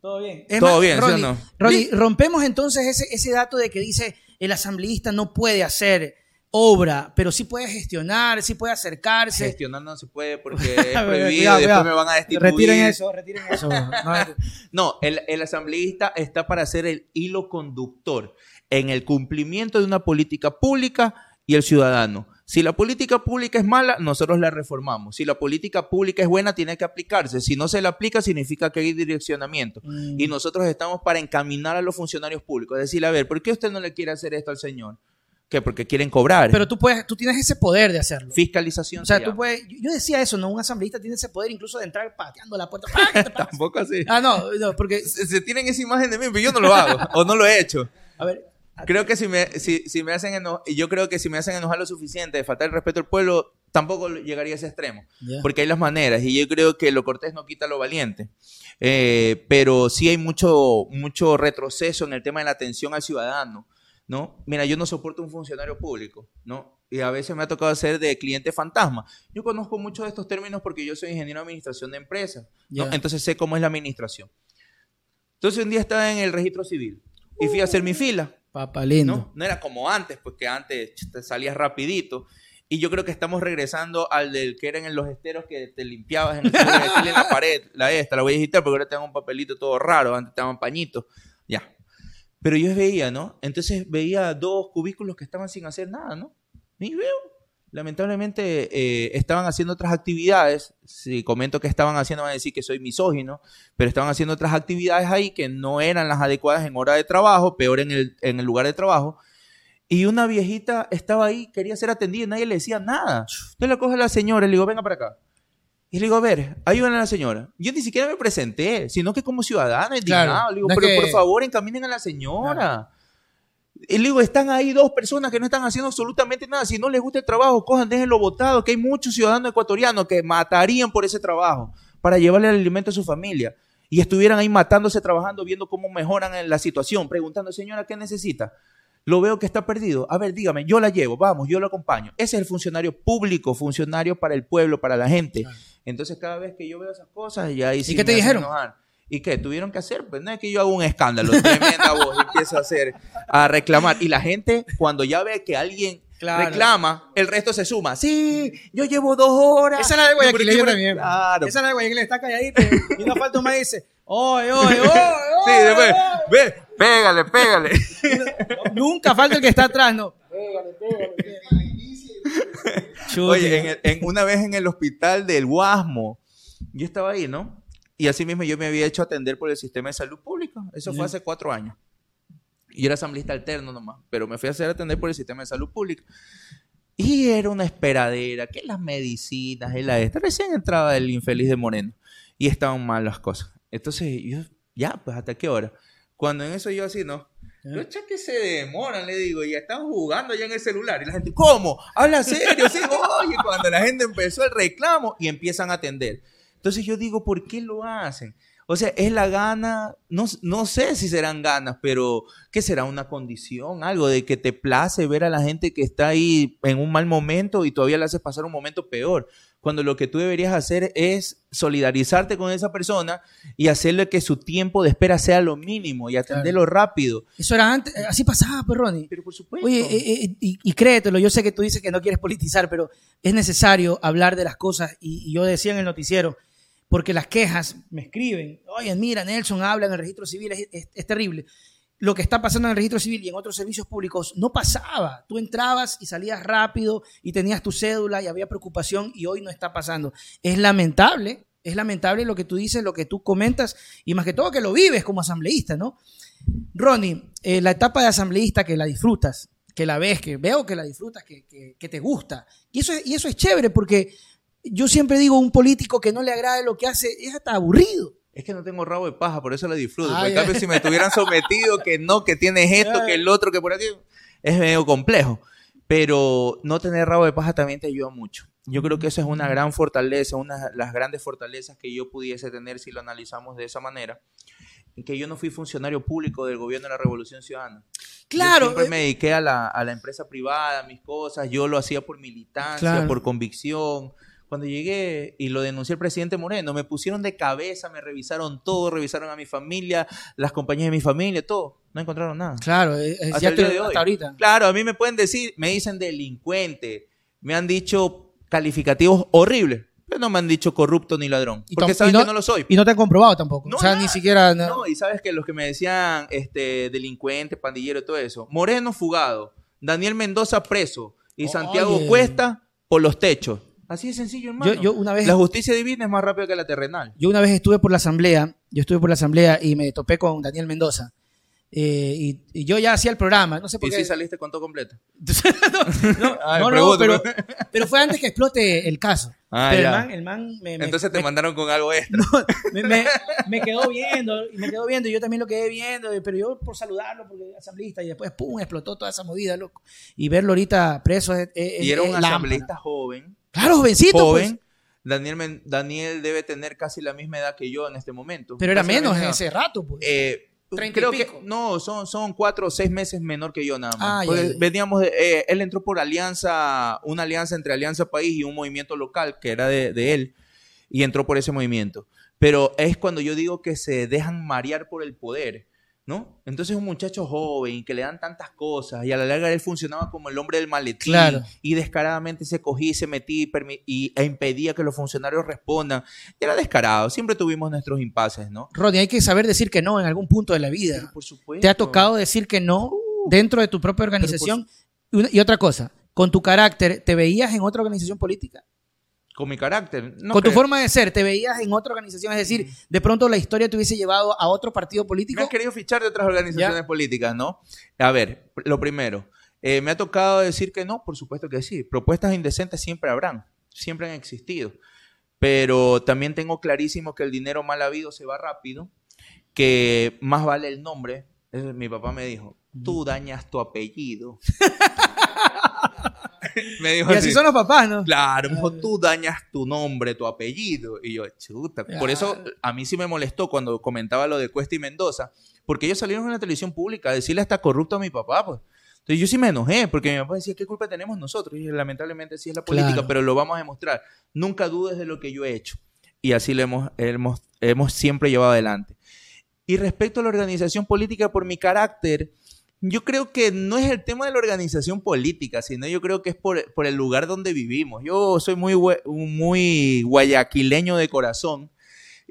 Todo bien. Todo bien, ¿sí o no? Ronnie, rompemos entonces ese, ese dato de que dice el asambleísta no puede hacer obra, pero sí puede gestionar, sí puede acercarse. Gestionar no se puede porque es prohibido cuidado. después me van a destituir. Retiren eso, retiren eso. No, No, el, el asambleísta está para ser el hilo conductor en el cumplimiento de una política pública y el ciudadano. Si la política pública es mala, nosotros la reformamos. Si la política pública es buena, tiene que aplicarse. Si no se la aplica, significa que hay direccionamiento. Mm. Y nosotros estamos para encaminar a los funcionarios públicos. Decirle, a ver, ¿por qué usted no le quiere hacer esto al señor? ¿Qué? Porque quieren cobrar. Pero tú puedes, tú tienes ese poder de hacerlo. Fiscalización. O sea, se tú llama. puedes, yo decía eso, ¿no? Un asambleísta tiene ese poder incluso de entrar pateando la puerta. Tampoco así. Ah, no, no, porque, Se, se tienen esa imagen de mí, pero yo no lo hago. o no lo he hecho. a ver, Creo que si me, si, si me hacen enojar, y yo creo que si me hacen enojar lo suficiente de faltar el respeto al pueblo, tampoco llegaría a ese extremo. Porque hay las maneras, y yo creo que lo cortés no quita lo valiente. Eh, pero sí hay mucho, mucho retroceso en el tema de la atención al ciudadano. ¿No? Mira, yo no soporto un funcionario público, ¿no? Y a veces me ha tocado ser de cliente fantasma. Yo conozco muchos de estos términos porque yo soy ingeniero de administración de empresas, ¿no? Entonces sé cómo es la administración. Entonces un día estaba en el registro civil y fui a hacer mi fila. Papá lindo. ¿no? No era como antes, pues que antes te salías rapidito. Y yo creo que estamos regresando al del que eran en los esteros que te limpiabas en, el en la pared, la esta, la voy a digitar porque ahora te dan un papelito todo raro, antes te daban pañitos. Ya. Pero yo veía, ¿no? Entonces veía dos cubículos que estaban sin hacer nada, ¿no? Ni veo. Lamentablemente eh, estaban haciendo otras actividades. Si comento que estaban haciendo, van a decir que soy misógino, pero estaban haciendo otras actividades ahí que no eran las adecuadas en hora de trabajo, peor en el, en el lugar de trabajo. Y una viejita estaba ahí, quería ser atendida y nadie le decía nada. Entonces la coge la señora y le digo, venga para acá. Y le digo, a ver, ayúdenle a la señora. Yo ni siquiera me presenté, sino que como ciudadana, indignado. le digo, pero por favor, encaminen a la señora. Y le digo, están ahí dos personas que no están haciendo absolutamente nada. Si no les gusta el trabajo, cojan, déjenlo votado, que hay muchos ciudadanos ecuatorianos que matarían por ese trabajo para llevarle el alimento a su familia. Y estuvieran ahí matándose, trabajando, viendo cómo mejoran la situación, preguntando, señora, ¿qué necesita? Lo veo que está perdido. A ver, dígame, yo la llevo, vamos, yo lo acompaño. Ese es el funcionario público, funcionario para el pueblo, para la gente. Entonces, cada vez que yo veo esas cosas, ya ahí sí ¿Y qué te dijeron? ¿Y qué? ¿Tuvieron que hacer? Pues no es que yo hago un escándalo, tremenda voz, empiezo a hacer, a reclamar. Y la gente, cuando ya ve que alguien reclama, el resto se suma. Sí, yo llevo dos horas. Esa es la de Guayaquil, yo también. Claro. Esa es la de Guayaquil, está calladita. y no falta un más dice, oye, oye, oye, Sí, después, ve, pégale, pégale. Nunca falta el que está atrás, no. Pégale, pégale. Oye, en, una vez en el hospital del Guasmo, yo estaba ahí, ¿no? Y así mismo yo me había hecho atender por el sistema de salud pública. Eso fue hace cuatro años. Y yo era asambleísta alterno nomás, pero me fui a hacer atender por el sistema de salud pública. Y era una esperadera, que las medicinas, y la esta. Recién entraba el infeliz de Moreno. Y estaban mal las cosas. Entonces yo, ya, pues hasta qué hora. Cuando en eso yo así, ¿no? Los que se demoran, le digo, y están jugando ya en el celular. Y la gente, ¿cómo? Habla serio, sí, oye, cuando la gente empezó el reclamo y empiezan a atender. Entonces yo digo, ¿por qué lo hacen? O sea, es la gana, no, no sé si serán ganas, pero ¿qué será una condición? Algo de que te place ver a la gente que está ahí en un mal momento y todavía le haces pasar un momento peor. Cuando lo que tú deberías hacer es solidarizarte con esa persona y hacerle que su tiempo de espera sea lo mínimo y atenderlo rápido. Eso era antes, así pasaba, pues, Ronnie. Pero por supuesto. Oye, eh, eh, y, y, créetelo, yo sé que tú dices que no quieres politizar, pero es necesario hablar de las cosas. y yo decía en el noticiero, porque las quejas me escriben, oye, mira, Nelson habla en el registro civil, es, terrible. Lo que está pasando en el registro civil y en otros servicios públicos no pasaba. Tú entrabas y salías rápido y tenías tu cédula y había preocupación y hoy no está pasando. Es lamentable, es lamentable lo que tú dices, lo que tú comentas y más que todo que lo vives como asambleísta, ¿no? Ronnie, eh, la etapa de asambleísta que la disfrutas, que la ves, que veo que la disfrutas, que, te gusta. Y eso, y eso es chévere porque yo siempre digo, un político que no le agrade lo que hace es hasta aburrido. Es que no tengo rabo de paja, por eso la disfruto. en cambio, si me estuvieran sometido, que no, que tienes esto, que el otro, que por aquí, es medio complejo. Pero no tener rabo de paja también te ayuda mucho. Yo creo que eso es una gran fortaleza, una de las grandes fortalezas que yo pudiese tener si lo analizamos de esa manera. Que yo no fui funcionario público del gobierno de la Revolución Ciudadana. Claro. Yo siempre me dediqué a la, a la empresa privada, mis cosas. Yo lo hacía por militancia, por convicción cuando llegué y lo denunció el presidente Moreno, me pusieron de cabeza, me revisaron todo, revisaron a mi familia, las compañías de mi familia, todo. No encontraron nada. Claro, es, ya de hoy. hasta ahorita. Claro, a mí me pueden decir, me dicen delincuente, me han dicho calificativos horribles. Pero no me han dicho corrupto ni ladrón. Porque saben que no lo soy. Y no te han comprobado tampoco. o sea, ni siquiera. No. y sabes que los que me decían este, delincuente, pandillero, todo eso. Moreno fugado. Daniel Mendoza preso. Y Santiago Cuesta por los techos. Así de sencillo, hermano. Yo, una vez, la justicia divina es más rápida que la terrenal. Yo una vez estuve por la asamblea, yo estuve por la asamblea y me topé con Daniel Mendoza. Eh, y, yo ya hacía el programa, no sé por ¿Y qué. si saliste con todo completo? no, no, no, pero, pero, fue antes que explote el caso. Ah, pero el man, el man me, Entonces te mandaron con algo extra. me, me, quedó viendo, y me quedó viendo, y yo también lo quedé viendo, pero yo por saludarlo, porque era asambleísta, y después, pum, explotó toda esa movida, loco. Y verlo ahorita preso es, Y era un asambleísta joven Claro, jovencito. Joven. Pues. Daniel, Daniel debe tener casi la misma edad que yo en este momento. Pero era menos en ese rato, pues. Eh, creo que no, son, son cuatro o seis meses menor que yo nada más. Ah, veníamos de, eh, él entró por alianza, una alianza entre Alianza País y un movimiento local que era de, de, él, y entró por ese movimiento. Pero es cuando yo digo que se dejan marear por el poder. ¿No? Entonces un muchacho joven que le dan tantas cosas y a la larga él funcionaba como el hombre del maletín Claro. y descaradamente se cogía y se metía y, y- e impedía que los funcionarios respondan. Era descarado, siempre tuvimos nuestros impases, ¿no? Rodney, hay que saber decir que no en algún punto de la vida. Por supuesto. ¿Te ha tocado decir que no dentro de tu propia organización? Y una- Y otra cosa, con tu carácter, ¿te veías en otra organización política? Con mi carácter. no con tu forma de ser, ¿te veías en otra organización? Es decir, de pronto la historia te hubiese llevado a otro partido Me político. han querido fichar de otras organizaciones Ya. políticas, ¿no? A ver, lo primero, eh, me ha tocado decir que no, por supuesto que sí. Propuestas indecentes siempre habrán, siempre han existido. Pero también tengo clarísimo que el dinero mal habido se va rápido, que más vale el nombre. Eso mi papá me dijo, tú dañas tu apellido. me dijo Y así son los papás, ¿no? Claro, me dijo, tú dañas tu nombre, tu apellido. Y yo, chuta. Por eso a mí sí me molestó cuando comentaba lo de Cuesta y Mendoza, porque ellos salieron en la televisión pública a decirle hasta corrupto a mi papá, pues. Entonces yo sí me enojé, porque mi papá decía, ¿qué culpa tenemos nosotros? Y lamentablemente sí es la política, Claro. pero lo vamos a demostrar. Nunca dudes de lo que yo he hecho. Y así lo hemos, hemos, hemos siempre llevado adelante. Y respecto a la organización política, por mi carácter, yo creo que no es el tema de la organización política, sino yo creo que es por, por el lugar donde vivimos. Yo soy muy, muy guayaquileño de corazón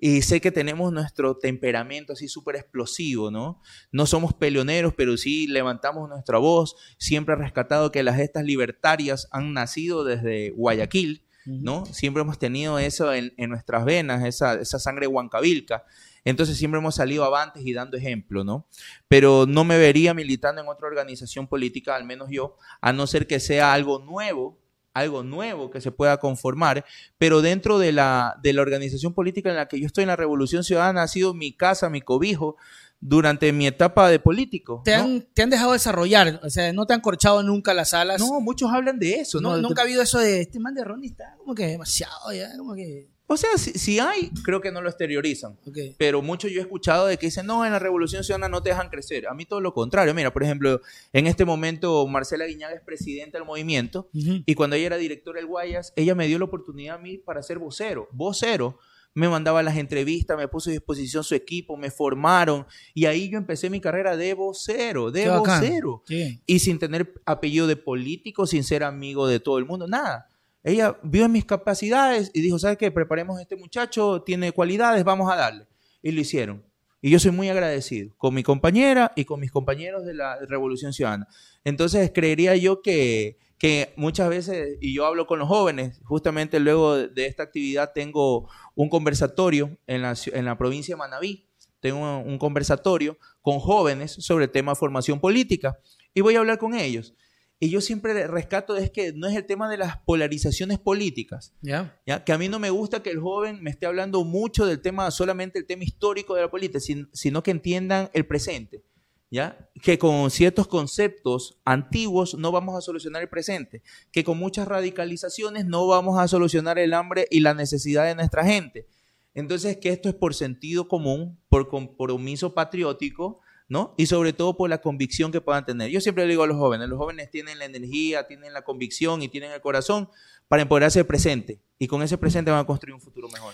y sé que tenemos nuestro temperamento así súper explosivo, ¿no? No somos peleoneros, pero sí levantamos nuestra voz. Siempre he rescatado que las gestas libertarias han nacido desde Guayaquil, ¿no? Siempre hemos tenido eso en, en nuestras venas, esa, esa sangre huancavilca. Entonces siempre hemos salido avantes y dando ejemplo, ¿no? Pero no me vería militando en otra organización política, al menos yo, a no ser que sea algo nuevo, algo nuevo que se pueda conformar, pero dentro de la, de la organización política en la que yo estoy en la Revolución Ciudadana ha sido mi casa, mi cobijo, durante mi etapa de político. Te ¿no? han, te han dejado desarrollar, o sea, no te han corchado nunca las alas. No, muchos hablan de eso, No, ¿no? nunca ha habido eso de este man de Ronnie está como que demasiado ya, como que. O sea, si, si hay, creo que no lo exteriorizan. ok. Pero mucho yo he escuchado de que dicen, no, en la Revolución Ciudadana no te dejan crecer. A mí todo lo contrario. Mira, por ejemplo, en este momento Marcela Guiñaga es presidenta del movimiento Ujú. y cuando ella era directora del Guayas, ella me dio la oportunidad a mí para ser vocero. Vocero. Me mandaba las entrevistas, me puso a disposición su equipo, me formaron y ahí yo empecé mi carrera de vocero, de vocero. Sí. Y sin tener apellido de político, sin ser amigo de todo el mundo, nada. Ella vio mis capacidades y dijo, ¿sabes qué? Preparemos a este muchacho, tiene cualidades, vamos a darle. Y lo hicieron. Y yo soy muy agradecido con mi compañera y con mis compañeros de la Revolución Ciudadana. Entonces, creería yo que, que muchas veces, y yo hablo con los jóvenes, justamente luego de, esta actividad tengo un conversatorio en la, en la provincia de Manabí, tengo un, conversatorio con jóvenes sobre el tema formación política y voy a hablar con ellos. Y yo siempre rescato es que no es el tema de las polarizaciones políticas, Ya. ¿ya? que a mí no me gusta que el joven me esté hablando mucho del tema, solamente el tema histórico de la política, sin- sino que entiendan el presente. ¿Ya? Que con ciertos conceptos antiguos no vamos a solucionar el presente, que con muchas radicalizaciones no vamos a solucionar el hambre y la necesidad de nuestra gente. Entonces, que esto es por sentido común, por compromiso patriótico, ¿no? Y sobre todo por la convicción que puedan tener. Yo siempre le digo a los jóvenes, los jóvenes tienen la energía, tienen la convicción y tienen el corazón para empoderarse el presente. Y con ese presente van a construir un futuro mejor.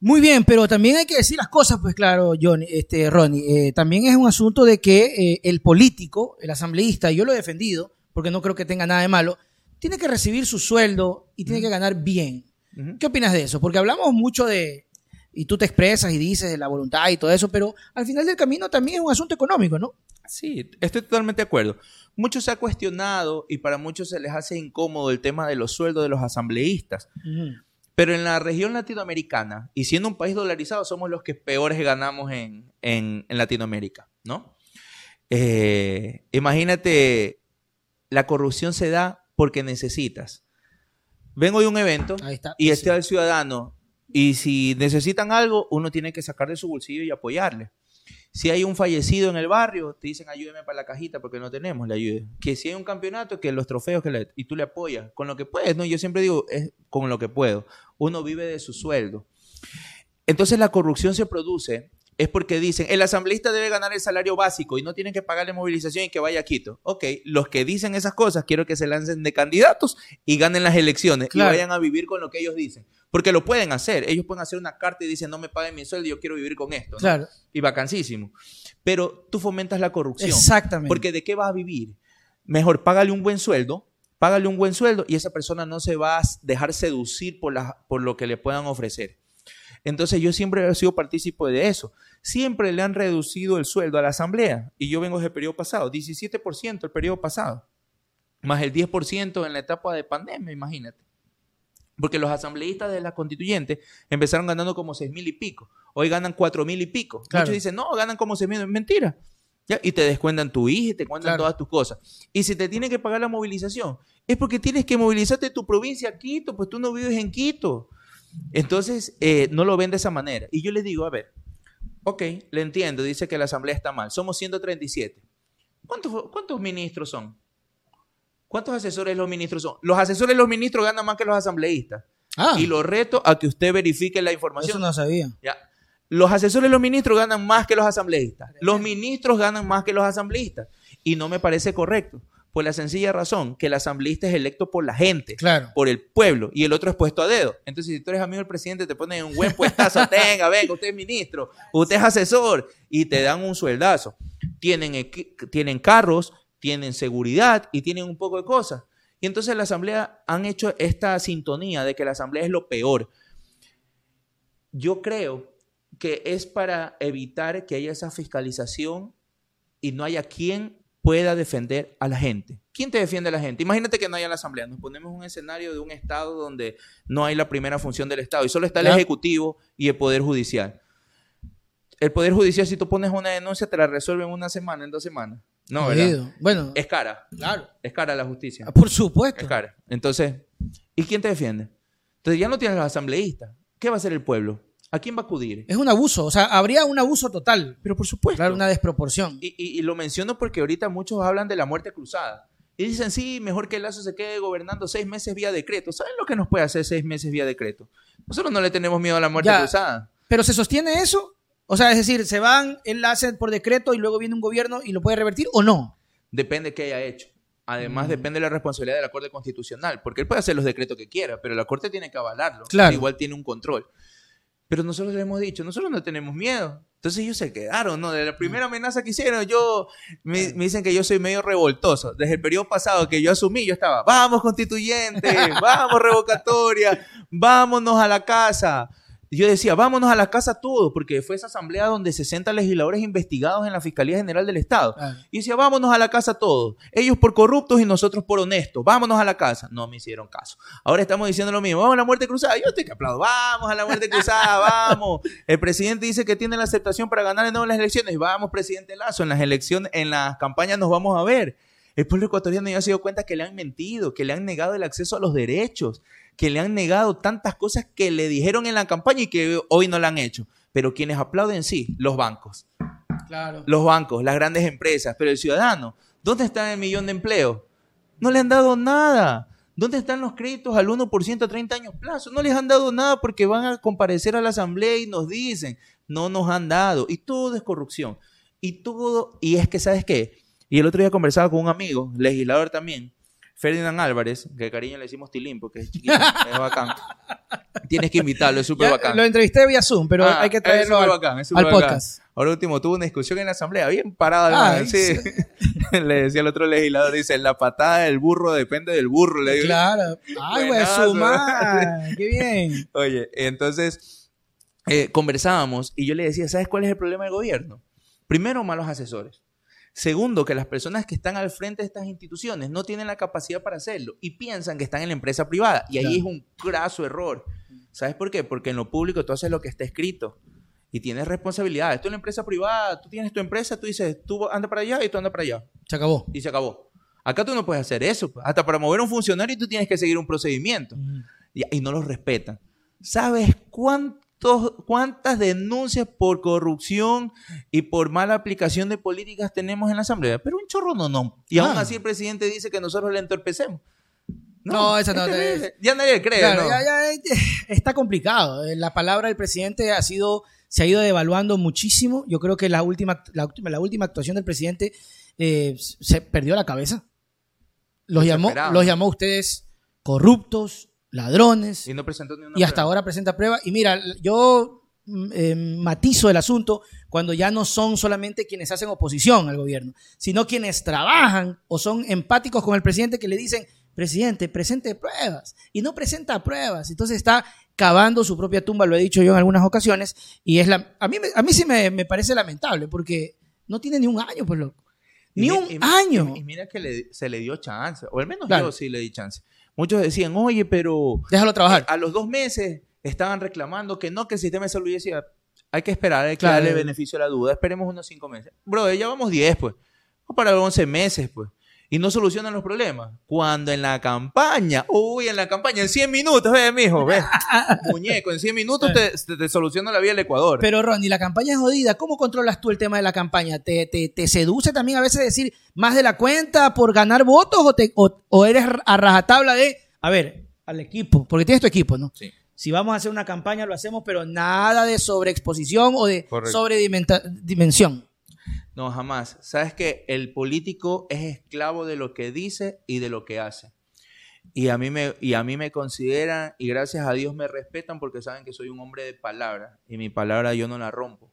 Muy bien, pero también hay que decir las cosas, pues claro, Johnny, este, Ronnie. eh, también es un asunto de que eh, el político, el asambleísta, y yo lo he defendido, porque no creo que tenga nada de malo, tiene que recibir su sueldo y tiene que ganar bien. ¿Qué opinas de eso? Porque hablamos mucho de, y tú te expresas y dices la voluntad y todo eso, pero al final del camino también es un asunto económico, ¿no? Sí, estoy totalmente de acuerdo. Mucho se ha cuestionado y para muchos se les hace incómodo el tema de los sueldos de los asambleístas. Pero en la región latinoamericana, y siendo un país dolarizado, somos los que peores ganamos en, en- en Latinoamérica, ¿no? Eh, imagínate, la corrupción se da porque necesitas. Vengo de un evento Ahí está. y está el ciudadano, y si necesitan algo, uno tiene que sacar de su bolsillo y apoyarle. Si hay un fallecido en el barrio, te dicen ayúdeme para la cajita porque no tenemos, le ayude. Que si hay un campeonato, que los trofeos que le, y tú le apoyas con lo que puedes, ¿no? Yo siempre digo, es con lo que puedo. Uno vive de su sueldo. Entonces la corrupción se produce es porque dicen, el asambleísta debe ganar el salario básico y no tienen que pagarle movilización y que vaya a Quito. Ok, los que dicen esas cosas quiero que se lancen de candidatos y ganen las elecciones Claro. y vayan a vivir con lo que ellos dicen. Porque lo pueden hacer. Ellos pueden hacer una carta y dicen, no me paguen mi sueldo, yo quiero vivir con esto. ¿no? Claro. Y vacancísimo. Pero tú fomentas la corrupción. Exactamente. Porque ¿de qué vas a vivir? Mejor págale un buen sueldo, págale un buen sueldo y esa persona no se va a dejar seducir por, la, por lo que le puedan ofrecer. Entonces yo siempre he sido partícipe de eso. Siempre le han reducido el sueldo a la asamblea y yo vengo del periodo pasado, 17% el periodo pasado, más el 10% en la etapa de pandemia, imagínate. Porque los asambleístas de la constituyente empezaron ganando como 6 mil y pico. Hoy ganan 4 mil y pico. Claro. Muchos dicen, no, ganan como 6 mil. Mentira. ¿Ya? Y te descuentan tu hija y te cuentan Claro. todas tus cosas. Y si te tienen que pagar la movilización, es porque tienes que movilizarte de tu provincia a Quito, pues tú no vives en Quito. Entonces, eh, no lo ven de esa manera. Y yo les digo, a ver, ok, le entiendo, dice que la asamblea está mal. Somos 137. ¿Cuántos, cuántos ministros son? ¿Cuántos asesores los ministros son? Los asesores los ministros ganan más que los asambleístas. Ah, Y lo reto a que usted verifique la información. eso no sabía. Ya. Los asesores los ministros ganan más que los asambleístas. Los ministros ganan más que los asambleístas. Y no me parece correcto. Por la sencilla razón que el asambleísta es electo por la gente, Claro. por el pueblo, y el otro es puesto a dedo. Entonces, si tú eres amigo del presidente, te ponen un buen puestazo, tenga, venga, usted es ministro, usted es asesor, y te dan un sueldazo. Tienen, tienen carros, tienen seguridad y tienen un poco de cosas. Y entonces la asamblea han hecho esta sintonía de que la asamblea es lo peor. Yo creo que es para evitar que haya esa fiscalización y no haya quien pueda defender a la gente. ¿Quién te defiende a la gente? Imagínate que no haya la asamblea. Nos ponemos un escenario de un Estado donde no hay la primera función del Estado y solo está el Ya. Ejecutivo y el Poder Judicial. El Poder Judicial, si tú pones una denuncia, te la resuelven en una semana, en dos semanas. No, ¿verdad? Bueno, Es cara. claro. Es cara la justicia. Por supuesto. Es cara. Entonces, ¿y quién te defiende? Entonces ya no tienes los asambleístas. ¿Qué va a hacer el pueblo? ¿A quién va a acudir? Es un abuso. O sea, habría un abuso total. Pero por supuesto. Claro, una desproporción. Y, y- y lo menciono porque ahorita muchos hablan de la muerte cruzada. Y dicen, sí, mejor que Lazo se quede gobernando seis meses vía decreto. ¿Saben lo que nos puede hacer seis meses vía decreto? Nosotros no le tenemos miedo a la muerte Ya. cruzada. Pero se sostiene eso. O sea, es decir, se van, él la hace por decreto y luego viene un gobierno y lo puede revertir o no. Depende de qué haya hecho. Además, Mm. depende de la responsabilidad de la Corte Constitucional. Porque él puede hacer los decretos que quiera, pero la Corte tiene que avalarlo. Claro. Igual tiene un control. Pero nosotros le hemos dicho, nosotros no tenemos miedo. Entonces ellos se quedaron, ¿no? De la primera amenaza que hicieron, yo, me, me dicen que yo soy medio revoltoso. Desde el periodo pasado que yo asumí, yo estaba, vamos constituyente, vamos revocatoria, vámonos a la casa. Yo decía, vámonos a la casa todos, porque fue esa asamblea donde 60 legisladores investigados en la Fiscalía General del Estado. Claro. Y decía, vámonos a la casa todos. Ellos por corruptos y nosotros por honestos. Vámonos a la casa. No me hicieron caso. Ahora estamos diciendo lo mismo. Vamos a la muerte cruzada. Yo estoy que aplaudo. Vamos a la muerte cruzada. Vamos. El presidente dice que tiene la aceptación para ganar de nuevo las elecciones. Vamos, presidente Lazo. En las elecciones, en las campañas nos vamos a ver. El pueblo ecuatoriano ya se dio cuenta que le han mentido, que le han negado el acceso a los derechos, que le han negado tantas cosas que le dijeron en la campaña y que hoy no la han hecho. Pero quienes aplauden, sí, los bancos Claro. los bancos, las grandes empresas, pero el ciudadano, ¿dónde está el millón de empleos? No le han dado nada. ¿Dónde están los créditos al 1% a 30 años plazo? No les han dado nada porque van a comparecer a la asamblea y nos dicen, no nos han dado. Y todo es corrupción. Y todo, y es que, ¿sabes qué? Y el otro día conversaba con un amigo, legislador también, Ferdinand Álvarez, que de cariño le decimos Tilín porque es chiquito, es bacán. Tienes que invitarlo, es súper bacán. Lo entrevisté vía Zoom, pero Ah, hay que traerlo al, bacán, al podcast. Ahora último, tuvo una discusión en la asamblea, bien parada. Ah, sí. le decía al otro legislador, dice, la patada del burro depende del burro. Le digo, Claro. Ay, güey, Buenazo. su madre. Qué bien. Oye, entonces eh, conversábamos y yo le decía, ¿sabes cuál es el problema del gobierno? Primero, malos asesores. Segundo, que las personas que están al frente de estas instituciones no tienen la capacidad para hacerlo y piensan que están en la empresa privada. Y ahí Claro. es un graso error. ¿Sabes por qué? Porque en lo público tú haces lo que está escrito y tienes responsabilidades. Tú en la empresa privada, tú tienes tu empresa, tú dices, tú anda para allá y tú anda para allá. Se acabó. Y se acabó. Acá tú no puedes hacer eso. pues. Hasta para mover a un funcionario tú tienes que seguir un procedimiento. Y, y no los respetan. ¿Sabes cuántos, cuántas denuncias por corrupción y por mala aplicación de políticas tenemos en la Asamblea? Pero un chorro no, no. Y aún Ah. así el presidente dice que nosotros le entorpecemos. No, esa no es te-. Ya nadie cree, Claro, ¿no? ya, ya, eh, está complicado. Eh, La palabra del presidente ha sido, se ha ido devaluando muchísimo. Yo creo que la última, la última, la última actuación del presidente eh, se perdió la cabeza. Los llamó, los llamó a ustedes corruptos, ladrones. Y no presentó ni una y hasta prueba. ahora presenta pruebas. Y mira, yo mm, eh, matizo el asunto cuando ya no son solamente quienes hacen oposición al gobierno, sino quienes trabajan o son empáticos con el presidente que le dicen, presidente, presente pruebas. Y no presenta pruebas. Entonces está cavando su propia tumba, lo he dicho yo en algunas ocasiones. Y es la, a mí, me- a mí sí me, me parece lamentable porque no tiene ni un año, pues loco. Ni un y año. Y, y mira que le- se le dio chance, o al menos Claro. yo sí le di chance. Muchos decían, oye, pero Déjalo trabajar. a los dos meses estaban reclamando que no, que el sistema de salud y decía, hay que esperar, hay que Claro. darle beneficio a la duda, esperemos unos cinco meses. Bro, ya vamos 10, pues. Vamos para 11 meses, pues. Y no solucionan los problemas. Cuando en la campaña, uy, en la campaña, en 100 minutos, ve, mijo, ve. Muñeco, en 100 minutos te, te, te soluciona la vida del Ecuador. Pero Ronnie, la campaña es jodida. ¿Cómo controlas tú el tema de la campaña? ¿Te, te, te seduce también a veces decir más de la cuenta por ganar votos o, te, o, o eres a rajatabla de, a ver, al equipo, porque tienes tu equipo, ¿no? Sí. Si vamos a hacer una campaña, lo hacemos, pero nada de sobreexposición o de sobredimensión. No, jamás. Sabes que el político es esclavo de lo que dice y de lo que hace. Y a mí me, y a mí me consideran, y gracias a Dios me respetan porque saben que soy un hombre de palabra. Y mi palabra yo no la rompo.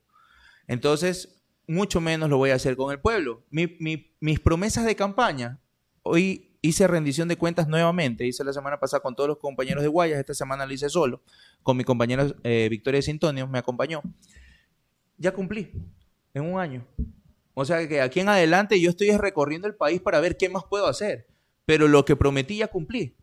Entonces, mucho menos lo voy a hacer con el pueblo. Mi- mi- mis promesas de campaña, hoy hice rendición de cuentas nuevamente. Hice la semana pasada con todos los compañeros de Guayas. Esta semana lo hice solo. Con mi compañera eh, Victoria Sintonio, me acompañó. Ya cumplí en un año. O sea que aquí en adelante yo estoy recorriendo el país para ver qué más puedo hacer. Pero lo que prometí ya cumplí.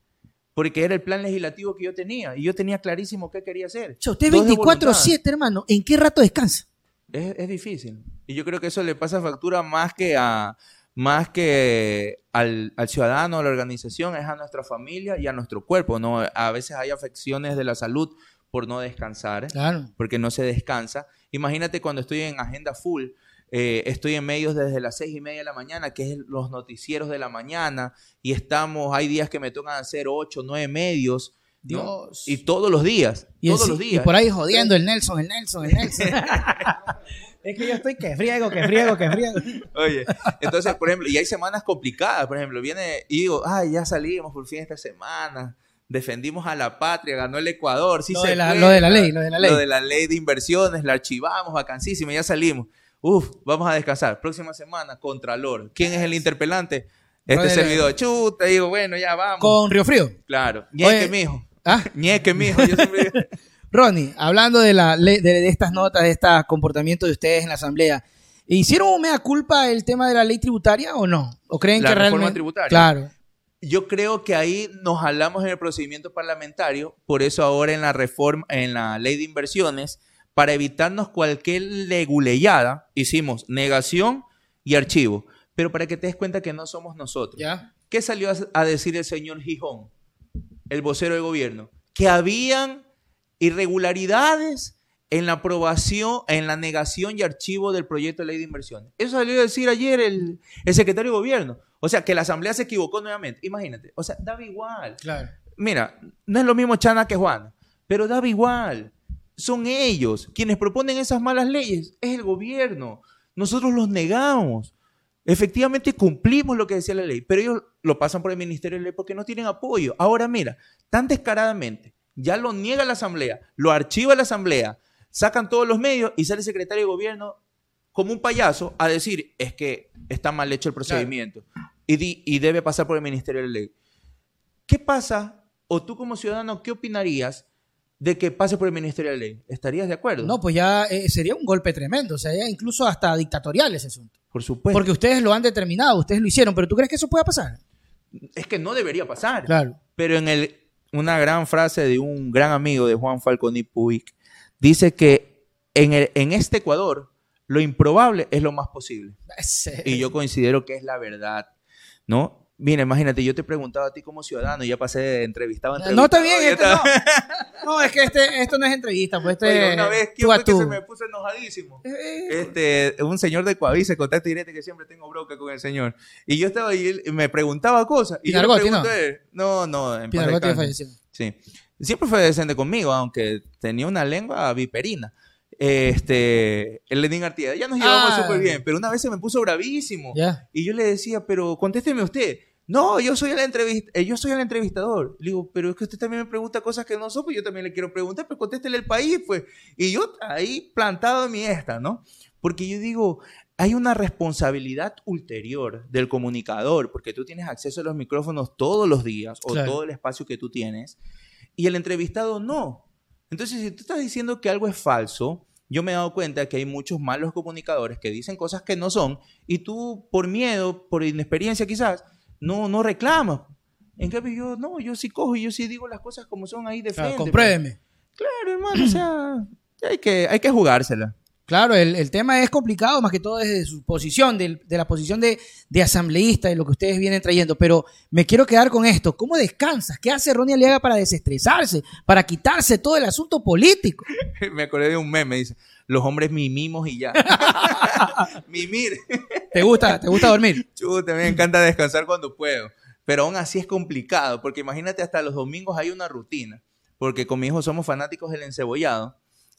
Porque era el plan legislativo que yo tenía. Y yo tenía clarísimo qué quería hacer. Che, usted Todo es de 24-7, hermano. ¿En qué rato descansa? es, es difícil. Y yo creo que eso le pasa factura más que a más que al, al ciudadano, a la organización, es a nuestra familia y a nuestro cuerpo. ¿no? A veces hay afecciones de la salud por no descansar, Claro. porque no se descansa. Imagínate cuando estoy en agenda full, eh, estoy en medios desde las seis y media de la mañana, que es los noticieros de la mañana, y estamos, hay días que me tocan hacer ocho, nueve medios, ¿no? Dios. Y todos los días, Y, todos los y días. por ahí jodiendo el Nelson, el Nelson, el Nelson. es que yo estoy que friego, que friego, que friego. Oye, entonces, por ejemplo, y hay semanas complicadas, por ejemplo, viene y digo, ay, ya salimos por fin esta semana, defendimos a la patria, ganó el Ecuador, sí Lo se de la- puede, lo de la ley, lo de la ley. Lo de la ley de inversiones, la archivamos, vacancísima, ya salimos. Uf, vamos a descansar. Próxima semana, Contralor. ¿Quién es el interpelante? Este servidor. Chuta, digo, bueno, ya vamos. Con Río Frío. Claro. Oye, Ñeque, mijo. ¿Ah? Ñeque, mijo. Yo siempre digo, Ronnie, hablando de, la de, de estas notas, de este comportamiento de ustedes en la asamblea, ¿hicieron un mea culpa el tema de la ley tributaria o no? ¿O creen La que reforma realmente tributaria. Claro. Yo creo que ahí nos jalamos en el procedimiento parlamentario, por eso ahora en la reforma, en la ley de inversiones, para evitarnos cualquier leguleyada, hicimos negación y archivo. Pero para que te des cuenta que no somos nosotros. ¿Ya? ¿Qué salió a, decir el señor Gijón, el vocero de gobierno? Que habían irregularidades en la aprobación, en la negación y archivo del proyecto de ley de inversiones. Eso salió a decir ayer el, el secretario de gobierno. O sea, que la asamblea se equivocó nuevamente. Imagínate. O sea, daba igual. Claro. Mira, no es lo mismo Chana que Juana, pero daba igual. Son ellos quienes proponen esas malas leyes. Es el gobierno. Nosotros los negamos. Efectivamente cumplimos lo que decía la ley, pero ellos lo pasan por el Ministerio de Ley porque no tienen apoyo. Ahora mira, tan descaradamente, ya lo niega la Asamblea, lo archiva la Asamblea, sacan todos los medios y sale el secretario de Gobierno como un payaso a decir, es que está mal hecho el procedimiento y, di- y debe pasar por el Ministerio de Ley. ¿Qué pasa, o tú como ciudadano, qué opinarías de que pase por el Ministerio de Ley? ¿Estarías de acuerdo? No, pues ya eh, sería un golpe tremendo, o sea, ya incluso hasta dictatorial ese asunto. por supuesto. Porque ustedes lo han determinado, ustedes lo hicieron, pero ¿tú crees que eso pueda pasar? es que no debería pasar. Claro. Pero en el, una gran frase de un gran amigo de Juan Falconi Puig, dice que en, el- en este Ecuador lo improbable es lo más posible. Y yo considero que es la verdad, ¿no? Mira, imagínate, yo te preguntaba a ti como ciudadano, y ya pasé de entrevistado a No, está entrevistado, bien, este no. No, es que este, esto no es entrevista, pues este Oiga, una vez, ¿quién tú a fue que tú. se me puso enojadísimo? Eh, Este, un señor de Coavisa, contacto directo, que siempre tengo broca con el señor. Y yo estaba ahí, me preguntaba cosas. Y yo le ¿no? pregunté, él, no, no, en falleció. Sí. Siempre fue decente conmigo, aunque tenía una lengua viperina. Este, el Lenín Artieda. Ya nos llevamos Ah. súper bien, pero una vez se me puso bravísimo. Y yo le decía, pero contésteme usted. No, yo soy el entrevist eh, yo soy el entrevistador. Le digo, pero es que usted también me pregunta cosas que no son, pues yo también le quiero preguntar, pero contéstele el país, pues. Y yo ahí plantado en mi esta, ¿no? Porque yo digo, hay una responsabilidad ulterior del comunicador, porque tú tienes acceso a los micrófonos todos los días o todo el espacio que tú tienes, y el entrevistado no. Entonces, si tú estás diciendo que algo es falso, yo me he dado cuenta que hay muchos malos comunicadores que dicen cosas que no son, y tú, por miedo, por inexperiencia quizás, no, no reclamas. En cambio, yo no, yo sí cojo y yo sí digo las cosas como son ahí de frente. Claro, compruébeme. Claro, hermano, o sea, hay que, hay que jugársela. Claro, el, tema es complicado, más que todo desde su posición, de, la posición de, asambleísta, de lo que ustedes vienen trayendo. Pero me quiero quedar con esto. ¿Cómo descansas? ¿Qué hace Ronnie Aliaga para desestresarse, para quitarse todo el asunto político? me acordé de un meme, dice, los hombres mimimos y ya. Mimir. ¿Te gusta, ¿Te gusta dormir? Chuta, me encanta descansar cuando puedo. Pero aún así es complicado, porque imagínate, hasta los domingos hay una rutina. Porque con mi hijo somos fanáticos del encebollado.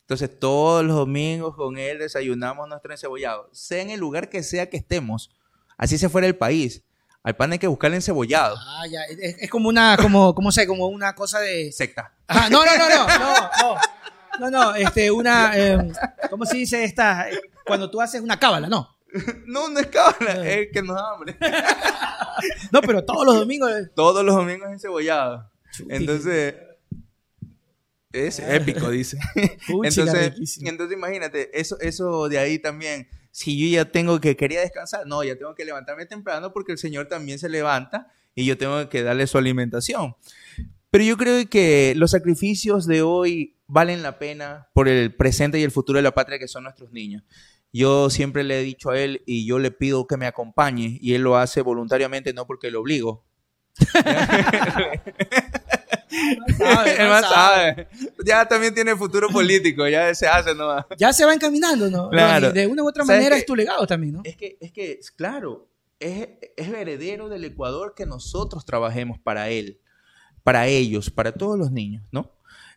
Entonces todos los domingos con él desayunamos nuestro encebollado, sea en el lugar que sea que estemos, así se fuera el país. Al pan hay que buscarle encebollado. Ah, ya. Es, como una, como, ¿cómo sé? Como una cosa de... Secta. Ah, no, no, no, no, no, no. No, no, este, una, eh, ¿cómo se dice esta? Cuando tú haces una cábala, ¿no? No, no es cábala, no. es que nos da. No, pero todos los domingos. Todos los domingos encebollado. Entonces, es épico, dice. entonces, entonces, imagínate, eso, eso de ahí también. Si yo ya tengo que, quería descansar, no, ya tengo que levantarme temprano porque el Señor también se levanta y yo tengo que darle su alimentación. Pero yo creo que los sacrificios de hoy valen la pena por el presente y el futuro de la patria que son nuestros niños. Yo siempre le he dicho a él y yo le pido que me acompañe y él lo hace voluntariamente, no porque lo obligo. Ya también tiene futuro político, ya se hace, ¿no? Ya se va encaminando, ¿no? Claro. De una u otra manera es tu legado también, ¿no? Es que, es que claro, es, es heredero del Ecuador que nosotros trabajemos para él, para ellos, para todos los niños, ¿no?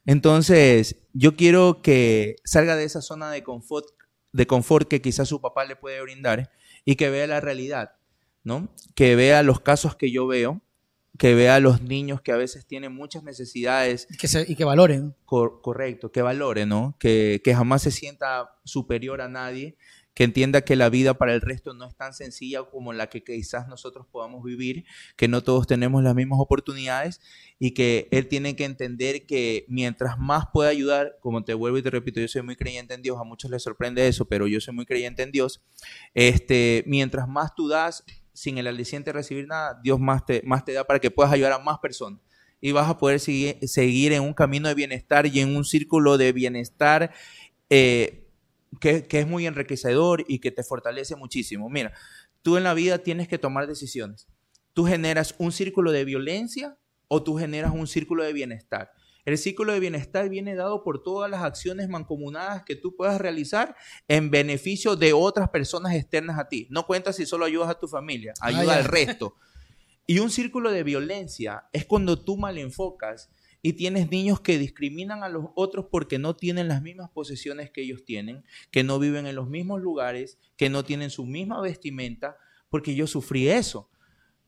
Entonces, yo quiero que salga de esa zona de confort, de confort que quizás su papá le puede brindar y que vea la realidad, ¿no? Que vea los casos que yo veo, que vea a los niños que a veces tienen muchas necesidades. Y que, y que valoren. correcto, que valore, ¿no? Que, que jamás se sienta superior a nadie, que entienda que la vida para el resto no es tan sencilla como la que quizás nosotros podamos vivir, que no todos tenemos las mismas oportunidades y que él tiene que entender que mientras más pueda ayudar, como te vuelvo y te repito, yo soy muy creyente en Dios, a muchos les sorprende eso, pero yo soy muy creyente en Dios, este, mientras más tú das, sin el aliciente recibir nada, Dios más te, más te da para que puedas ayudar a más personas. Y vas a poder seguir, seguir en un camino de bienestar y en un círculo de bienestar eh, que, que es muy enriquecedor y que te fortalece muchísimo. Mira, tú en la vida tienes que tomar decisiones. Tú generas un círculo de violencia o tú generas un círculo de bienestar. El círculo de bienestar viene dado por todas las acciones mancomunadas que tú puedas realizar en beneficio de otras personas externas a ti. No cuenta si solo ayudas a tu familia, ah, ayuda al resto. Y un círculo de violencia es cuando tú mal enfocas y tienes niños que discriminan a los otros porque no tienen las mismas posesiones que ellos tienen, que no viven en los mismos lugares, que no tienen su misma vestimenta, porque yo sufrí eso.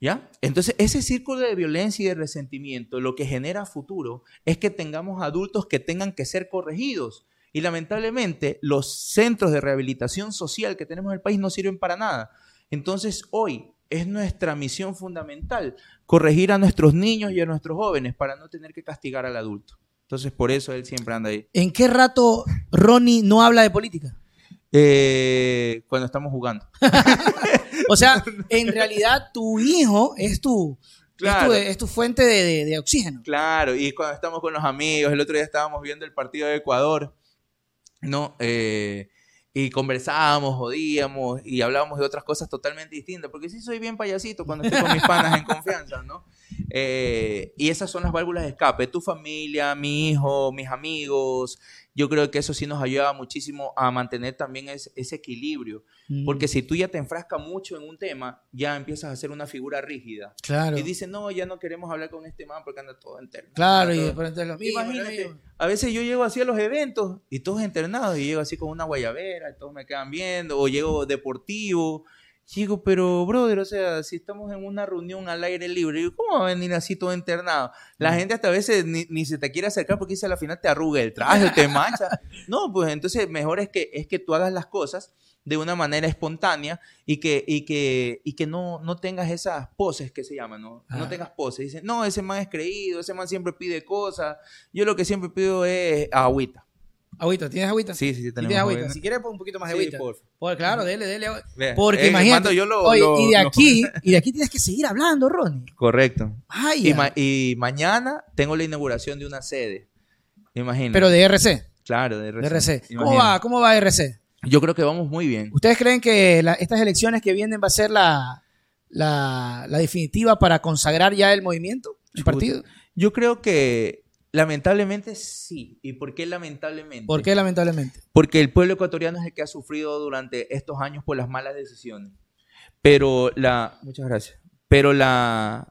¿Ya? Entonces, ese círculo de violencia y de resentimiento lo que genera futuro es que tengamos adultos que tengan que ser corregidos. Y lamentablemente, los centros de rehabilitación social que tenemos en el país no sirven para nada. Entonces, hoy es nuestra misión fundamental corregir a nuestros niños y a nuestros jóvenes para no tener que castigar al adulto. Entonces, por eso él siempre anda ahí. ¿En qué rato Ronnie no habla de política? Eh, cuando estamos jugando. o sea, en realidad tu hijo es tu, es, tu fuente de, oxígeno. Claro, y cuando estamos con los amigos, el otro día estábamos viendo el partido de Ecuador, ¿no? Eh, y conversábamos, jodíamos y hablábamos de otras cosas totalmente distintas, porque sí soy bien payasito cuando estoy con mis panas en confianza, ¿no? Eh, y esas son las válvulas de escape, tu familia, mi hijo, mis amigos, yo creo que eso sí nos ayuda muchísimo a mantener también ese, equilibrio. Mm. Porque si tú ya te enfrascas mucho en un tema, ya empiezas a ser una figura rígida. Claro. Y dices, no, ya no queremos hablar con este man porque anda todo entero. Claro, y entonces lo mismo. Imagínate, a veces yo llego así a los eventos y todos internados y llego así con una guayabera y todos me quedan viendo, o llego deportivo Digo, pero brother, o sea, si estamos en una reunión al aire libre, ¿cómo va a venir así todo internado? La gente hasta a veces ni, ni se te quiere acercar porque dice a la final te arruga el traje, te mancha. No, pues entonces mejor es que, es que tú hagas las cosas de una manera espontánea y que, y que, y que no, no tengas esas poses que se llaman, ¿no? No Ah. tengas poses. Dicen, no, ese man es creído, ese man siempre pide cosas. Yo lo que siempre pido es agüita. Agüita, ¿tienes agüita? Sí, sí, sí, tenemos tienes agüita. agüita. Si quieres, pon un poquito más de Sí, agüita. Pues, claro, dele, dele. Porque eh, imagínate. yo lo- oye, lo- y de lo- aquí, y de aquí tienes que seguir hablando, Ronnie. Correcto. Ay, Y, ma- y mañana tengo la inauguración de una sede. Imagínate. pero de RC. De Claro, de RC. RC. ¿Cómo va? ¿Cómo va RC? Yo creo que vamos muy bien. ¿Ustedes creen que la- estas elecciones que vienen va a ser la, la, la definitiva para consagrar ya el movimiento, el Chuta. partido? Yo creo que lamentablemente sí. ¿Y por qué lamentablemente? ¿Por qué, lamentablemente? Porque el pueblo ecuatoriano es el que ha sufrido durante estos años por las malas decisiones. Pero la. Muchas gracias. Pero la.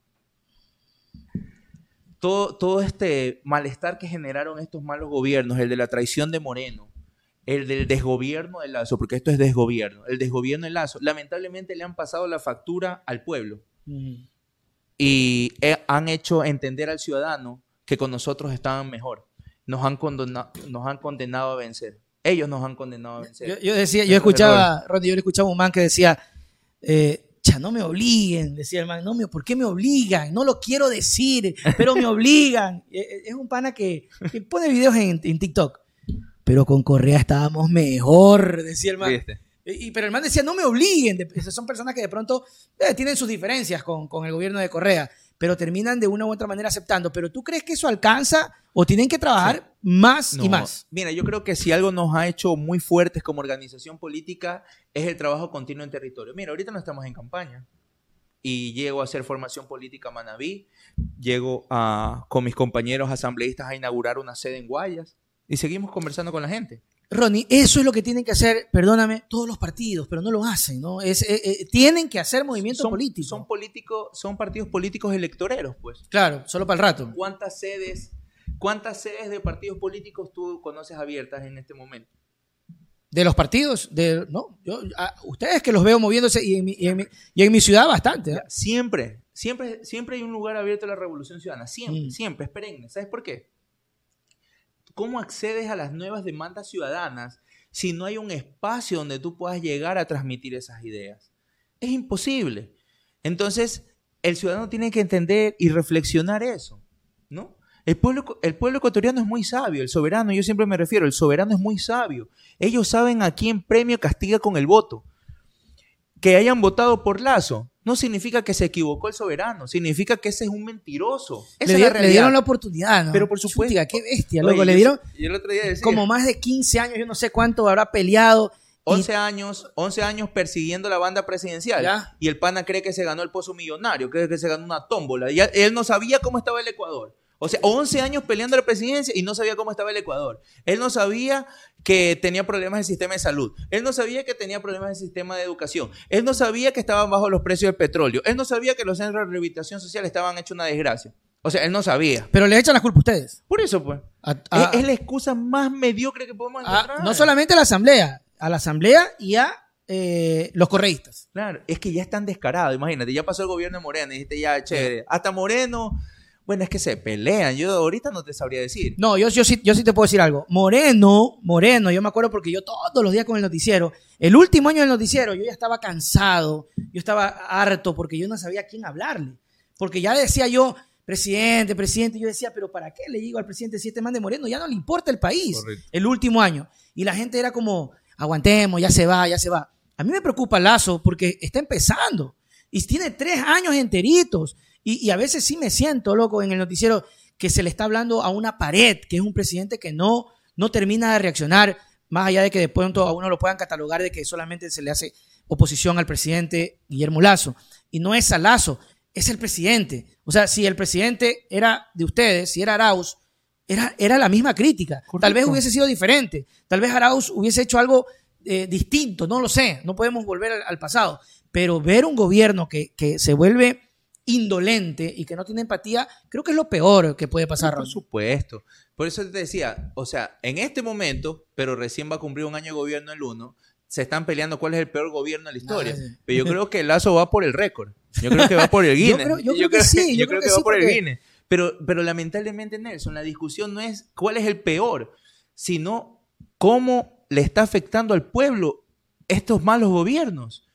Todo, todo este malestar que generaron estos malos gobiernos, el de la traición de Moreno, el del desgobierno de Lazo, porque esto es desgobierno, el desgobierno de Lazo, lamentablemente le han pasado la factura al pueblo y eh, han hecho entender al ciudadano que con nosotros estaban mejor. Nos han, condena- nos han condenado a vencer. Ellos nos han condenado a vencer. Yo, yo decía, yo escuchaba, Ronnie, yo le escuchaba a un man que decía, eh, cha, no me obliguen, decía el man, no me, ¿por qué me obligan? No lo quiero decir, pero me obligan. Eh, eh, Es un pana que, que pone videos en, en TikTok. Pero con Correa estábamos mejor, decía el man. ¿Viste? Y, pero el man decía, no me obliguen. Son personas que de pronto eh, tienen sus diferencias con, con el gobierno de Correa, pero terminan de una u otra manera aceptando. Pero ¿tú crees que eso alcanza o tienen que trabajar más y más? Mira, yo creo que si algo nos ha hecho muy fuertes como organización política es el trabajo continuo en territorio. Mira, ahorita no estamos en campaña y llego a hacer formación política a Manabí, llego a, con mis compañeros asambleístas a inaugurar una sede en Guayas y seguimos conversando con la gente. Ronnie, eso es lo que tienen que hacer, perdóname, todos los partidos, pero no lo hacen, ¿no? Es, eh, eh, tienen que hacer movimiento son, político. Son políticos, son partidos políticos electoreros, pues. Claro, solo para el rato. ¿Cuántas sedes, cuántas sedes de partidos políticos tú conoces abiertas en este momento? De los partidos, de, no, yo, a- ustedes que los veo moviéndose y en mi, y en mi- y en mi ciudad bastante. ¿eh? Siempre, siempre, siempre hay un lugar abierto a la revolución ciudadana. Siempre, Mm. siempre, es perenne. ¿Sabes por qué? ¿Cómo accedes a las nuevas demandas ciudadanas si no hay un espacio donde tú puedas llegar a transmitir esas ideas? Es imposible. Entonces, el ciudadano tiene que entender y reflexionar eso, ¿no? El pueblo, el pueblo ecuatoriano es muy sabio, el soberano, yo siempre me refiero, el soberano es muy sabio. Ellos saben a quién premio castiga con el voto. Que hayan votado por Lazo no significa que se equivocó el soberano, significa que ese es un mentiroso. Esa Le, es dieron la oportunidad, ¿no? Pero por supuesto. Qué bestia, loco. Le dieron yo el otro día decía, como más de 15 años, yo no sé cuánto habrá peleado. y- 11 años, 11 años persiguiendo la banda presidencial. Ya. Y el pana cree que se ganó el pozo millonario, cree que se ganó una tómbola. Y él no sabía cómo estaba el Ecuador. O sea, 11 años peleando la presidencia y no sabía cómo estaba el Ecuador. Él no sabía que tenía problemas el sistema de salud. Él no sabía que tenía problemas el sistema de educación. Él no sabía que estaban bajo los precios del petróleo. Él no sabía que los centros de rehabilitación social estaban hechos una desgracia. O sea, él no sabía. Pero les echan la culpa a ustedes. Por eso, pues. A- a- es, es la excusa más mediocre que podemos a- encontrar. no solamente a la asamblea, a la asamblea y a eh, los correístas. Claro, es que ya están descarados, imagínate, ya pasó el gobierno de Moreno, y dijiste ya, chévere, hasta Moreno, bueno, es que se pelean, yo ahorita no te sabría decir. No, yo, yo, sí, yo sí te puedo decir algo. Moreno, Moreno, yo me acuerdo porque yo todos los días con el noticiero, el último año del noticiero, yo ya estaba cansado, yo estaba harto porque yo no sabía a quién hablarle. Porque ya decía yo, presidente, presidente, yo decía, pero ¿para qué le digo al presidente si este man de Moreno ya no le importa el país? Correcto. El último año. Y la gente era como, aguantemos, ya se va, ya se va. A mí me preocupa Lazo porque está empezando y tiene tres años enteritos. Y, y a veces sí me siento, loco, en el noticiero que se le está hablando a una pared, que es un presidente que no, no termina de reaccionar, más allá de que de pronto a uno lo puedan catalogar de que solamente se le hace oposición al presidente Guillermo Lazo. Y no es a Lazo, es el presidente. O sea, si el presidente era de ustedes, si era Arauz, era, era la misma crítica. Tal vez hubiese sido diferente. Tal vez Arauz hubiese hecho algo eh, distinto, no lo sé. No podemos volver al, al pasado. Pero ver un gobierno que, que se vuelve indolente y que no tiene empatía, creo que es lo peor que puede pasar. Por supuesto. Por eso te decía, o sea, en este momento, pero recién va a cumplir un año de gobierno el uno, se están peleando cuál es el peor gobierno de la historia. Pero yo creo que Lazo va por el récord. Yo creo que va por el Guinness. creo- yo creo que sí, yo Yo creo creo que que va sí, por el Guinness. Pero, pero lamentablemente, Nelson, la discusión no es cuál es el peor, sino cómo le está afectando al pueblo estos malos gobiernos.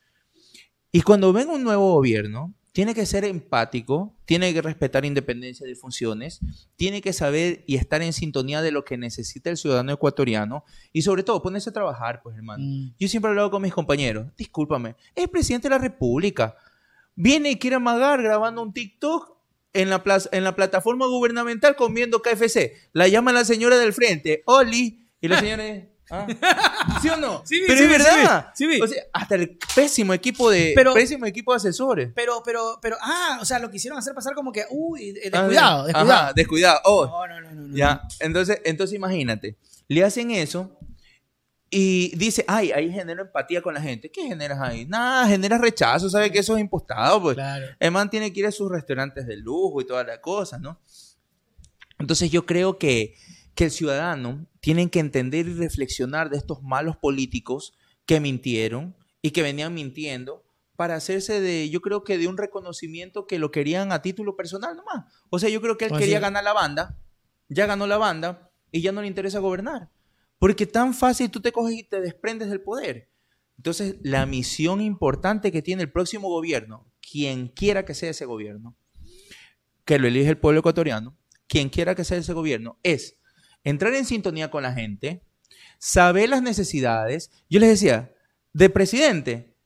Y cuando venga un nuevo gobierno, tiene que ser empático, tiene que respetar independencia de funciones, tiene que saber y estar en sintonía de lo que necesita el ciudadano ecuatoriano y sobre todo ponerse a trabajar, pues hermano. Mm. Yo siempre he hablado con mis compañeros, discúlpame, es el presidente de la República. Viene y quiere amagar grabando un TikTok en la, plaza- en la plataforma gubernamental comiendo KFC. La llama la señora del frente, Oli, y la señora ¿ah? ¿Sí o no? Sí Pero sí es sí verdad. O sea, hasta el pésimo equipo de Pero- pésimo equipo de asesores. Pero, pero, pero, ah, o sea, lo quisieron hacer pasar como que, uy, Ah, descuidado, Ajá, descuidado. Oh, No, no, no, no, ya. Entonces, entonces imagínate, le hacen eso y dice, ay, ahí genero empatía con la gente. ¿Qué generas ahí? Nada, generas rechazo, sabe que eso es impostado, pues. Claro. El man tiene que ir a sus restaurantes de lujo y toda la cosa, ¿no? Entonces yo creo que, que el ciudadano tiene que entender y reflexionar de estos malos políticos que mintieron y que venían mintiendo para hacerse de, yo creo que de un reconocimiento que lo querían a título personal nomás. O sea, yo creo que él quería ganar la banda, ya ganó la banda y ya no le interesa gobernar. Porque tan fácil tú te coges y te desprendes del poder. Entonces, la misión importante que tiene el próximo gobierno, quien quiera que sea ese gobierno, que lo elige el pueblo ecuatoriano, quien quiera que sea ese gobierno, es entrar en sintonía con la gente, saber las necesidades. Yo les decía, de presidente,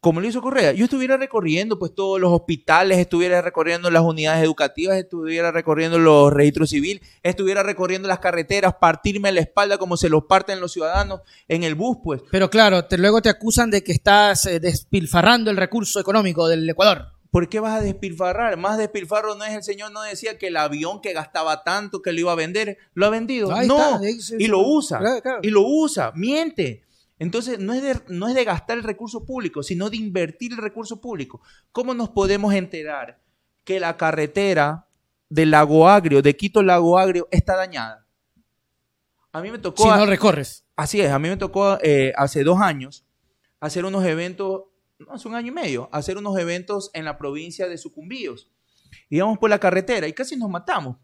como lo hizo Correa, yo estuviera recorriendo pues todos los hospitales, estuviera recorriendo las unidades educativas, estuviera recorriendo los registros civiles, estuviera recorriendo las carreteras, partirme la espalda como se los parten los ciudadanos en el bus, pues. Pero claro, te, luego te acusan de que estás eh, despilfarrando el recurso económico del Ecuador. ¿Por qué vas a despilfarrar? Más despilfarro no es el señor, no decía que el avión que gastaba tanto que lo iba a vender, lo ha vendido. Ahí no, está, y lo usa. Claro, claro. Y lo usa, miente. Entonces, no es, de, no es de gastar el recurso público, sino de invertir el recurso público. ¿Cómo nos podemos enterar que la carretera del Lago Agrio, de Quito Lago Agrio, está dañada? A mí me tocó... Si no recorres. Así es, a mí me tocó eh, hace dos años hacer unos eventos, no, hace un año y medio, hacer unos eventos en la provincia de Sucumbíos. Íbamos por la carretera y casi nos matamos.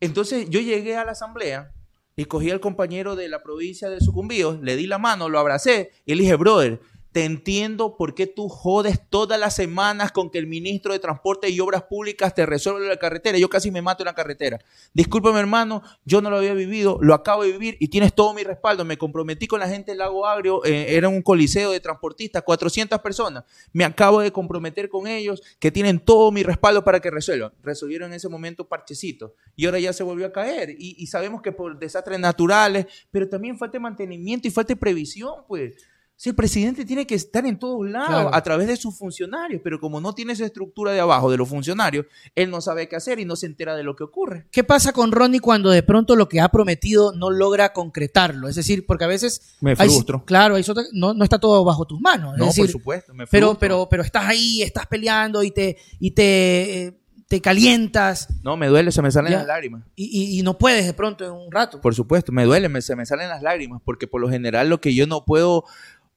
Entonces yo llegué a la asamblea y cogí al compañero de la provincia de Sucumbíos, le di la mano, lo abracé y le dije, brother, te entiendo por qué tú jodes todas las semanas con que el ministro de Transporte y Obras Públicas te resuelve la carretera. Yo casi me mato en la carretera. Discúlpame, hermano, yo no lo había vivido, lo acabo de vivir y tienes todo mi respaldo. Me comprometí con la gente del Lago Agrio, eh, era un coliseo de transportistas, 400 personas. Me acabo de comprometer con ellos que tienen todo mi respaldo para que resuelvan. Resolvieron en ese momento parchecitos y ahora ya se volvió a caer. Y, y sabemos que por desastres naturales, pero también falta de mantenimiento y falta de previsión, pues. Si el presidente tiene que estar en todos lados Claro. a través de sus funcionarios, pero como no tiene esa estructura de abajo de los funcionarios, él no sabe qué hacer y no se entera de lo que ocurre. ¿Qué pasa con Ronnie cuando de pronto lo que ha prometido no logra concretarlo? Es decir, porque a veces... Me hay- frustro. claro, hay no, no está todo bajo tus manos. Es No, decir, por supuesto, me pero, frustro. pero, pero estás ahí, estás peleando y te, y te, eh, te calientas No, me duele, se me salen Ya. las lágrimas. y, y- y no puedes de pronto en un rato. Por supuesto, me duele, me- se me salen las lágrimas, porque por lo general lo que yo no puedo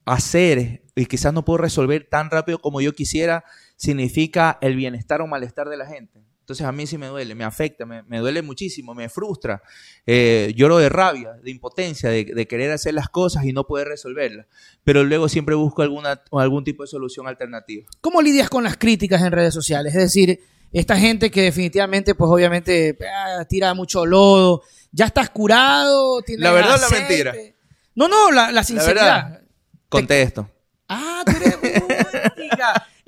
hacer y quizás no puedo resolver tan rápido como yo quisiera, significa el bienestar o malestar de la gente. Entonces a mí sí me duele, me afecta, me, me duele muchísimo, me frustra. Eh, lloro de rabia, de impotencia, de, de querer hacer las cosas y no poder resolverlas. Pero luego siempre busco alguna, algún tipo de solución alternativa. ¿Cómo lidias con las críticas en redes sociales? Es decir, esta gente que definitivamente, pues obviamente, ah, tira mucho lodo. ¿Ya estás curado? ¿Tienes ¿La verdad o la mentira? No, no, la, la sinceridad. verdad. Contesto. Ah, tú eres.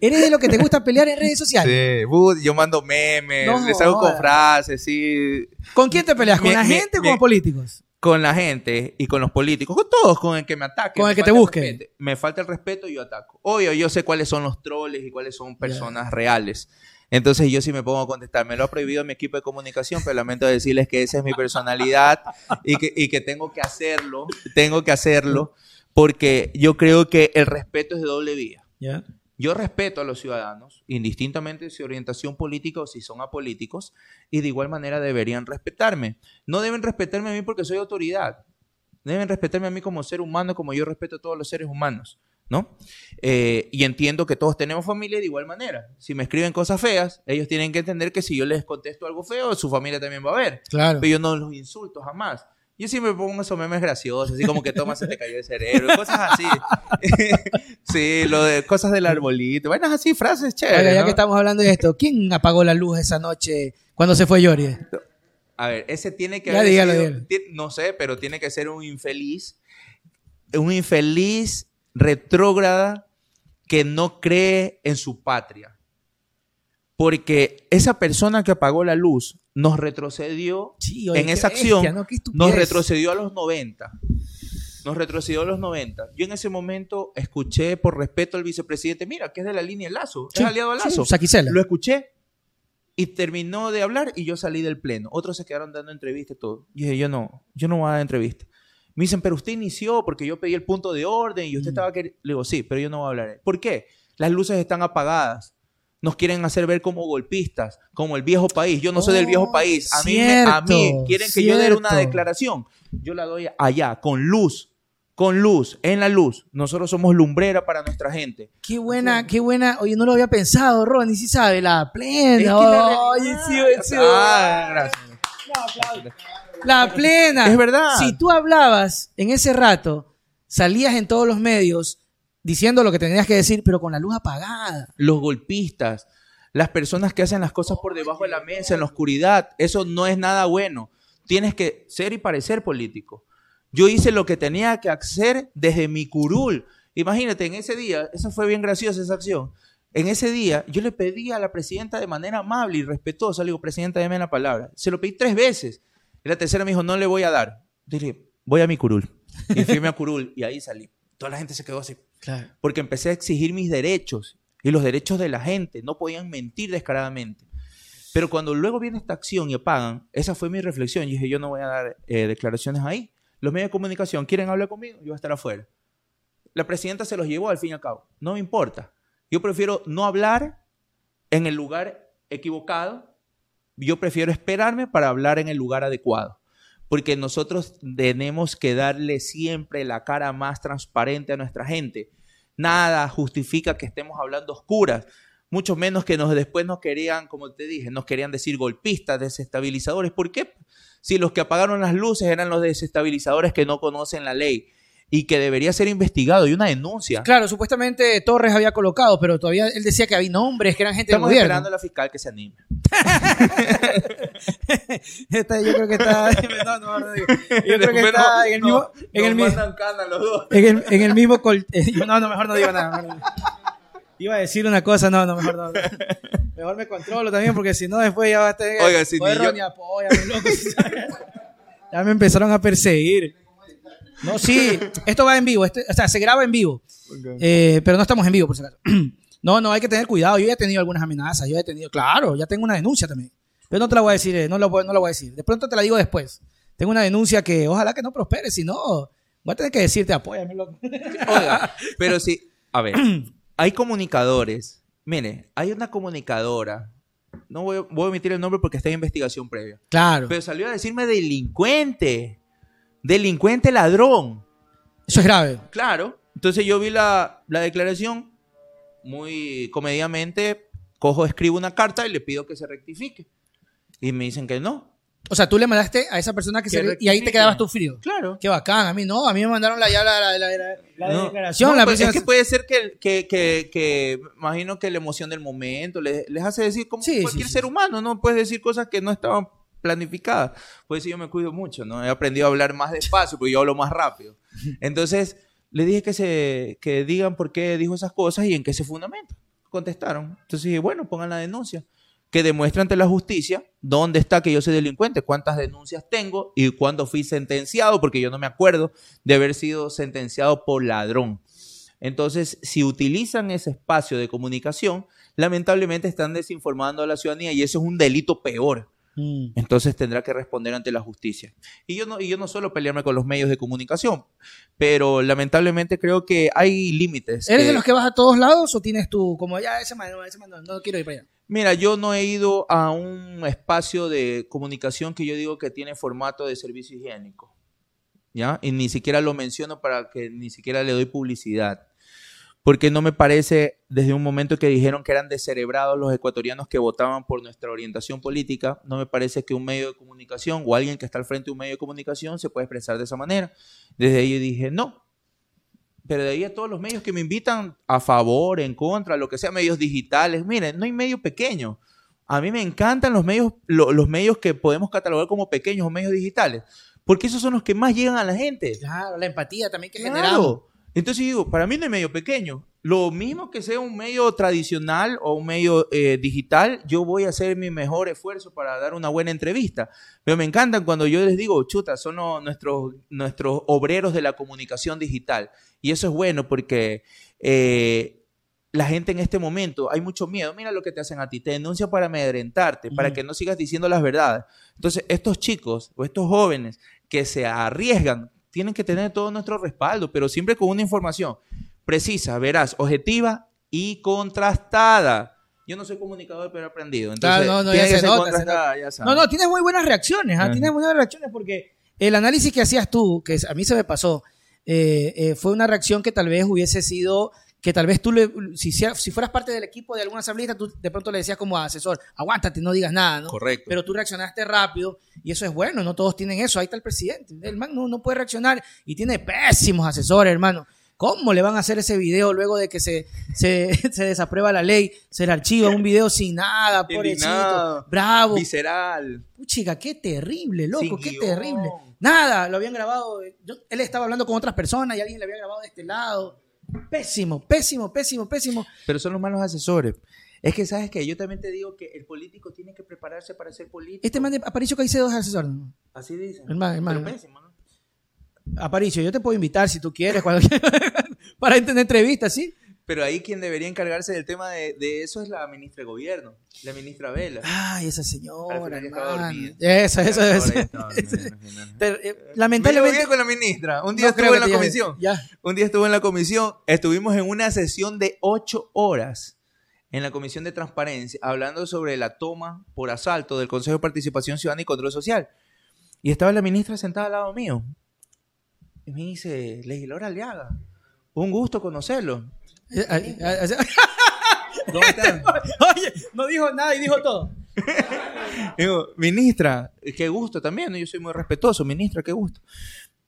Eres de lo que te gusta pelear en redes sociales. Sí, yo mando memes, No les hago con frases, sí. ¿Con quién te peleas? ¿Con Mi- la mi- gente o con los políticos? con la gente y con los políticos, con todos, con el que me ataque. Con me el que te busque. Me falta el respeto y yo ataco. Obvio, yo sé cuáles son los troles y cuáles son personas reales. Entonces yo sí me pongo a contestar. Me lo ha prohibido mi equipo de comunicación, pero lamento decirles que esa es mi personalidad y que, y que tengo que hacerlo, tengo que hacerlo, porque yo creo que el respeto es de doble vía. Yo respeto a los ciudadanos, indistintamente su orientación política o si son apolíticos, y de igual manera deberían respetarme. No deben respetarme a mí porque soy autoridad. Deben respetarme a mí como ser humano, como yo respeto a todos los seres humanos. ¿no? Eh, y entiendo que todos tenemos familia de igual manera. Si me escriben cosas feas, ellos tienen que entender que si yo les contesto algo feo, su familia también va a ver. Claro. Pero yo no los insulto jamás. Yo siempre pongo esos memes graciosos, así como que toma se te cayó el cerebro, cosas así. sí, lo de cosas del arbolito, vainas así, frases chéveres. Oiga, ya ¿no? que estamos hablando de esto, ¿quién apagó la luz esa noche cuando se fue Yori? A ver, ese tiene que Ya haber dígalo, sido- dígalo. no sé, pero tiene que ser un infeliz, un infeliz retrógrada que no cree en su patria. Porque esa persona que apagó la luz nos retrocedió Sí, oye, en esa bestia, acción, ¿no? Nos retrocedió a los 90. Nos retrocedió a los 90. Yo en ese momento escuché por respeto al vicepresidente, mira, que es de la línea Lazo, Sí, es aliado a Lazo. Lo escuché y terminó de hablar y yo salí del pleno. Otros se quedaron dando entrevistas y todo. Y dije, yo no, yo no voy a dar entrevista. Me dicen, pero usted inició porque yo pedí el punto de orden y usted Mm. estaba que Le digo, sí, pero yo no voy a hablar. ¿Por qué? Las luces están apagadas. Nos quieren hacer ver como golpistas, como el viejo país. Yo no soy del viejo Oh, país. A mí, me- a mí cierto, quieren que yo dé una declaración. Yo la doy allá, con luz. Con luz, en la luz. Nosotros somos lumbrera para nuestra gente. Qué buena, qué buena. Oye, no lo había pensado, Ronnie, sí sabe, la plena. Es que la Oye, realidad- sí, sí. Ah, gracias. La plena. Es verdad. Si tú hablabas en ese rato, salías en todos los medios diciendo lo que tenías que decir, pero con la luz apagada. los golpistas, las personas que hacen las cosas por debajo de la mesa, en la oscuridad, eso no es nada bueno. Tienes que ser y parecer político. Yo hice lo que tenía que hacer desde mi curul. Imagínate, en ese día, eso fue bien graciosa esa acción. En ese día, yo le pedí a la presidenta de manera amable y respetuosa, le digo, presidenta, dame la palabra. Se lo pedí tres veces. Y la tercera me dijo, no le voy a dar. Dile, voy a mi curul. Y fui a mi curul y ahí salí. Toda la gente se quedó así Claro. porque empecé a exigir mis derechos y los derechos de la gente. No podían mentir descaradamente. Pero cuando luego viene esta acción y apagan, esa fue mi reflexión. Y dije, yo no voy a dar eh, declaraciones ahí. Los medios de comunicación quieren hablar conmigo, yo voy a estar afuera. La presidenta se los llevó al fin y al cabo. No me importa. Yo prefiero no hablar en el lugar equivocado. Yo prefiero esperarme para hablar en el lugar adecuado. Porque nosotros tenemos que darle siempre la cara más transparente a nuestra gente. Nada justifica que estemos hablando oscuras. Mucho menos que nos, después nos querían, como te dije, nos querían decir golpistas, desestabilizadores. ¿Por qué? Si los que apagaron las luces eran los desestabilizadores que no conocen la ley y que debería ser investigado y una denuncia. Claro, supuestamente Torres había colocado, pero todavía él decía que había nombres, que eran gente Estamos del esperando gobierno. a la fiscal que se anime. Está- yo creo que está. No, no. Yo creo que está en el mismo. En el, en el, en el mismo. col- eh, No, no, mejor no digo nada. mejor. Iba a decir una cosa, no, no, mejor no. Mejor me controlo también, porque si no, después ya va a estar. Oiga, si ni yo- apóyame, loco. ya me empezaron a perseguir. No, sí, esto va en vivo, este- o sea, se graba en vivo. Eh, pero no estamos en vivo, por si acaso. No, no, hay que tener cuidado. Yo ya he tenido algunas amenazas, yo he tenido, claro, ya tengo una denuncia también. Pero no te la voy a decir, eh, no, la voy- no la voy a decir. De pronto te la digo después. Tengo una denuncia que ojalá que no prospere, si no, voy a tener que decirte, apóyame, loco. Oiga, pero sí, a ver, hay comunicadores. Mire, hay una comunicadora. No voy, a- voy a omitir el nombre porque está en investigación previa. Claro, Pero salió a decirme delincuente. Delincuente ladrón. eso es grave. Claro. Entonces yo vi la, la declaración muy comedidamente. Cojo, escribo una carta y le pido que se rectifique. Y me dicen que no. O sea, tú le mandaste a esa persona que Que se... Y ahí te quedabas tú frío. Claro. Qué bacán, a mí no, a mí me mandaron la, ya la, la, la, la- la No, declaración. no, la pues, es que puede ser que, que, que, que imagino que la emoción del momento les, les hace decir como Sí, cualquier sí, sí. ser humano, ¿no? Puedes decir cosas que no estaban planificadas. Por eso yo me cuido mucho, ¿no? He aprendido a hablar más despacio porque yo hablo más rápido. Entonces, le dije que, se, que digan por qué dijo esas cosas y en qué se fundamenta. Contestaron. Entonces dije, bueno, pongan la denuncia. Que demuestre ante la justicia dónde está que yo soy delincuente, cuántas denuncias tengo y cuándo fui sentenciado, porque yo no me acuerdo de haber sido sentenciado por ladrón. Entonces, si utilizan ese espacio de comunicación, lamentablemente están desinformando a la ciudadanía y eso es un delito peor. Mm. Entonces tendrá que responder ante la justicia. Y yo no, y yo no suelo pelearme con los medios de comunicación, pero lamentablemente creo que hay límites. ¿Eres que- de los que vas a todos lados o tienes tú como ya ese man, ese man no, no quiero ir para allá? Mira, yo no he ido a un espacio de comunicación que yo digo que tiene formato de servicio higiénico. ¿ya? Y ni siquiera lo menciono para que ni siquiera le doy publicidad. Porque no me parece, desde un momento que dijeron que eran descerebrados los ecuatorianos que votaban por nuestra orientación política, no me parece que un medio de comunicación o alguien que está al frente de un medio de comunicación se puede expresar de esa manera. Desde ahí dije, no. Pero de ahí a todos los medios que me invitan a favor, en contra, lo que sea, medios digitales, miren, no hay medio pequeño. A mí me encantan los medios, los medios que podemos catalogar como pequeños o medios digitales, porque esos son los que más llegan a la gente. Claro, la empatía también que Claro. generamos. Entonces digo, para mí no es medio pequeño. Lo mismo que sea un medio tradicional o un medio eh, digital, yo voy a hacer mi mejor esfuerzo para dar una buena entrevista. Pero me encantan cuando yo les digo, chuta, son los- nuestros, nuestros obreros de la comunicación digital. Y eso es bueno porque eh, la gente en este momento, hay mucho miedo. Mira lo que te hacen a ti, te denuncian para amedrentarte, para Ujú. que no sigas diciendo las verdades. Entonces, estos chicos o estos jóvenes que se arriesgan tienen que tener todo nuestro respaldo, pero siempre con una información precisa, veraz, objetiva y contrastada. Yo no soy comunicador, pero he aprendido. Entonces, no, no, tiene ya que se ser nota, se contrastada, ya sabes. No, no, tienes muy buenas reacciones, ¿ah? Tienes muy buenas reacciones porque el análisis que hacías tú, que a mí se me pasó, eh, eh, fue una reacción que tal vez hubiese sido, que tal vez tú, le, si, fueras parte del equipo de algún asambleísta, tú de pronto le decías como asesor, aguántate, no digas nada, ¿no? Correcto. Pero tú reaccionaste rápido y eso es bueno, no todos tienen eso, ahí está el presidente, el man no, no puede reaccionar y tiene pésimos asesores, hermano. ¿Cómo le van a hacer ese video luego de que se, se, se desaprueba la ley? Se le archiva un video sin nada, pobrecito. Bravo. Visceral. Puchica, qué terrible, loco, Sin qué guion. terrible. Nada, lo habían grabado. yo- él estaba hablando con otras personas y alguien le había grabado de este lado. Pésimo, pésimo, pésimo, pésimo. Pero son los malos asesores. Es que, ¿sabes qué? Yo también te digo que el político tiene que prepararse para ser político. Este man de Aparicio Caicedo es asesor. ¿no? Así dicen. Hermano, hermano. Pero pésimo, ¿no? Aparicio, yo te puedo invitar si tú quieres cuando para tener entrevistas, ¿sí? Pero ahí quien debería encargarse del tema de, de eso es la ministra de Gobierno, la ministra Vela. Ay, esa señora, eh, Me llevo lamentablemente. con la ministra. Un día no que en la comisión. Ya. Un día estuve en la comisión. Estuvimos en una sesión de ocho horas en la comisión de transparencia hablando sobre la toma por asalto del Consejo de Participación Ciudadana y Control Social. Y estaba la ministra sentada al lado mío. Y me dice, legisladora Aliaga, un gusto conocerlo. Eh, ¿Dónde están? Oye, no dijo nada y dijo todo. Digo, ministra, qué gusto también, yo soy muy respetuoso, ministra, qué gusto.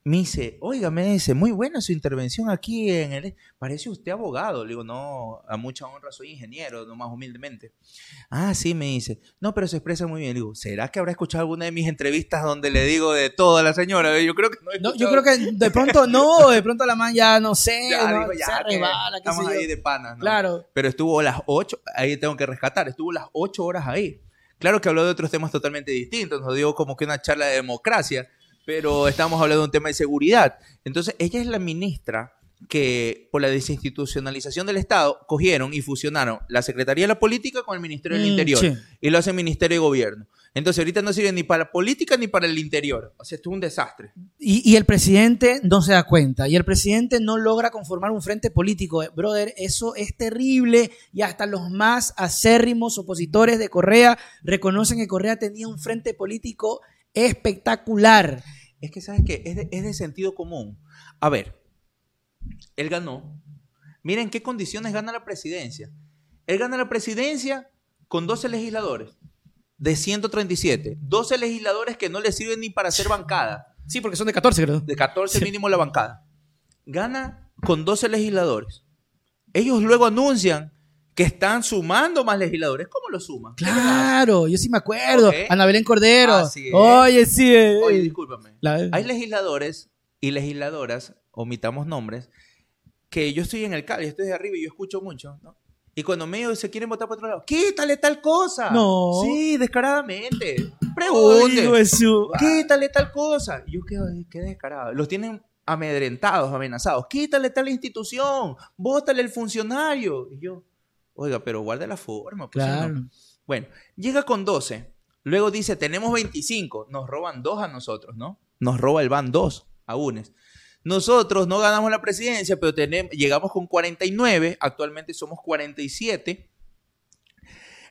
Me dice, oiga, me dice, muy buena su intervención aquí en el... Parece usted abogado. Le digo, no, a mucha honra soy ingeniero, no más humildemente. Ah, sí, me dice. No, pero se expresa muy bien. Le digo, ¿será que habrá escuchado alguna de mis entrevistas donde le digo de todo a la señora? Yo creo que no he No, yo creo que de pronto no, de pronto la man ya no sé, Ya, no, digo, se ya, que estamos ahí de panas, ¿no? Claro. Pero estuvo las ocho, ahí tengo que rescatar, estuvo las ocho horas ahí. Claro que habló de otros temas totalmente distintos, nos dio como que una charla de democracia, pero estamos hablando de un tema de seguridad. Entonces, ella es la ministra que por la desinstitucionalización del Estado cogieron y fusionaron la Secretaría de la Política con el Ministerio del Mm, Interior sí. y lo hacen Ministerio de Gobierno. Entonces, ahorita no sirve ni para la política ni para el interior. O sea, esto es un desastre. Y, y el presidente no se da cuenta. Y el presidente no logra conformar un frente político. Eh, Brother, eso es terrible. Y hasta los más acérrimos opositores de Correa reconocen que Correa tenía un frente político espectacular. Es que, ¿sabes qué? Es de, es de sentido común. A ver, él ganó. Miren en qué condiciones gana la presidencia. Él gana la presidencia con 12 legisladores de 137. 12 legisladores que no le sirven ni para hacer bancada. Sí, porque son de 14, creo. De 14 mínimo la bancada. Gana con 12 legisladores. Ellos luego anuncian que están sumando más legisladores. ¿Cómo lo suman? Claro, yo sí me acuerdo. Ok. Ana Belén Cordero. Así es. Oye, sí. eh. Oye, discúlpame. La- Hay legisladores y legisladoras, omitamos nombres, que yo estoy en el cable, yo estoy de arriba y yo escucho mucho, ¿no? Y cuando medio se quieren votar por otro lado, quítale tal cosa. No. Sí, descaradamente. Pregunte. Quítale tal cosa. Y yo quedo, "Ay, qué descarado. Los tienen amedrentados, amenazados. Quítale tal institución. Bótale el funcionario. Y yo, oiga, pero guarde la forma. pues, Claro. ¿no? Bueno, llega con 12. Luego dice, tenemos 25. Nos roban dos a nosotros, ¿no? Nos roba el van dos a UNES. Nosotros no ganamos la presidencia, pero tenemos, llegamos con 49. Actualmente somos 47.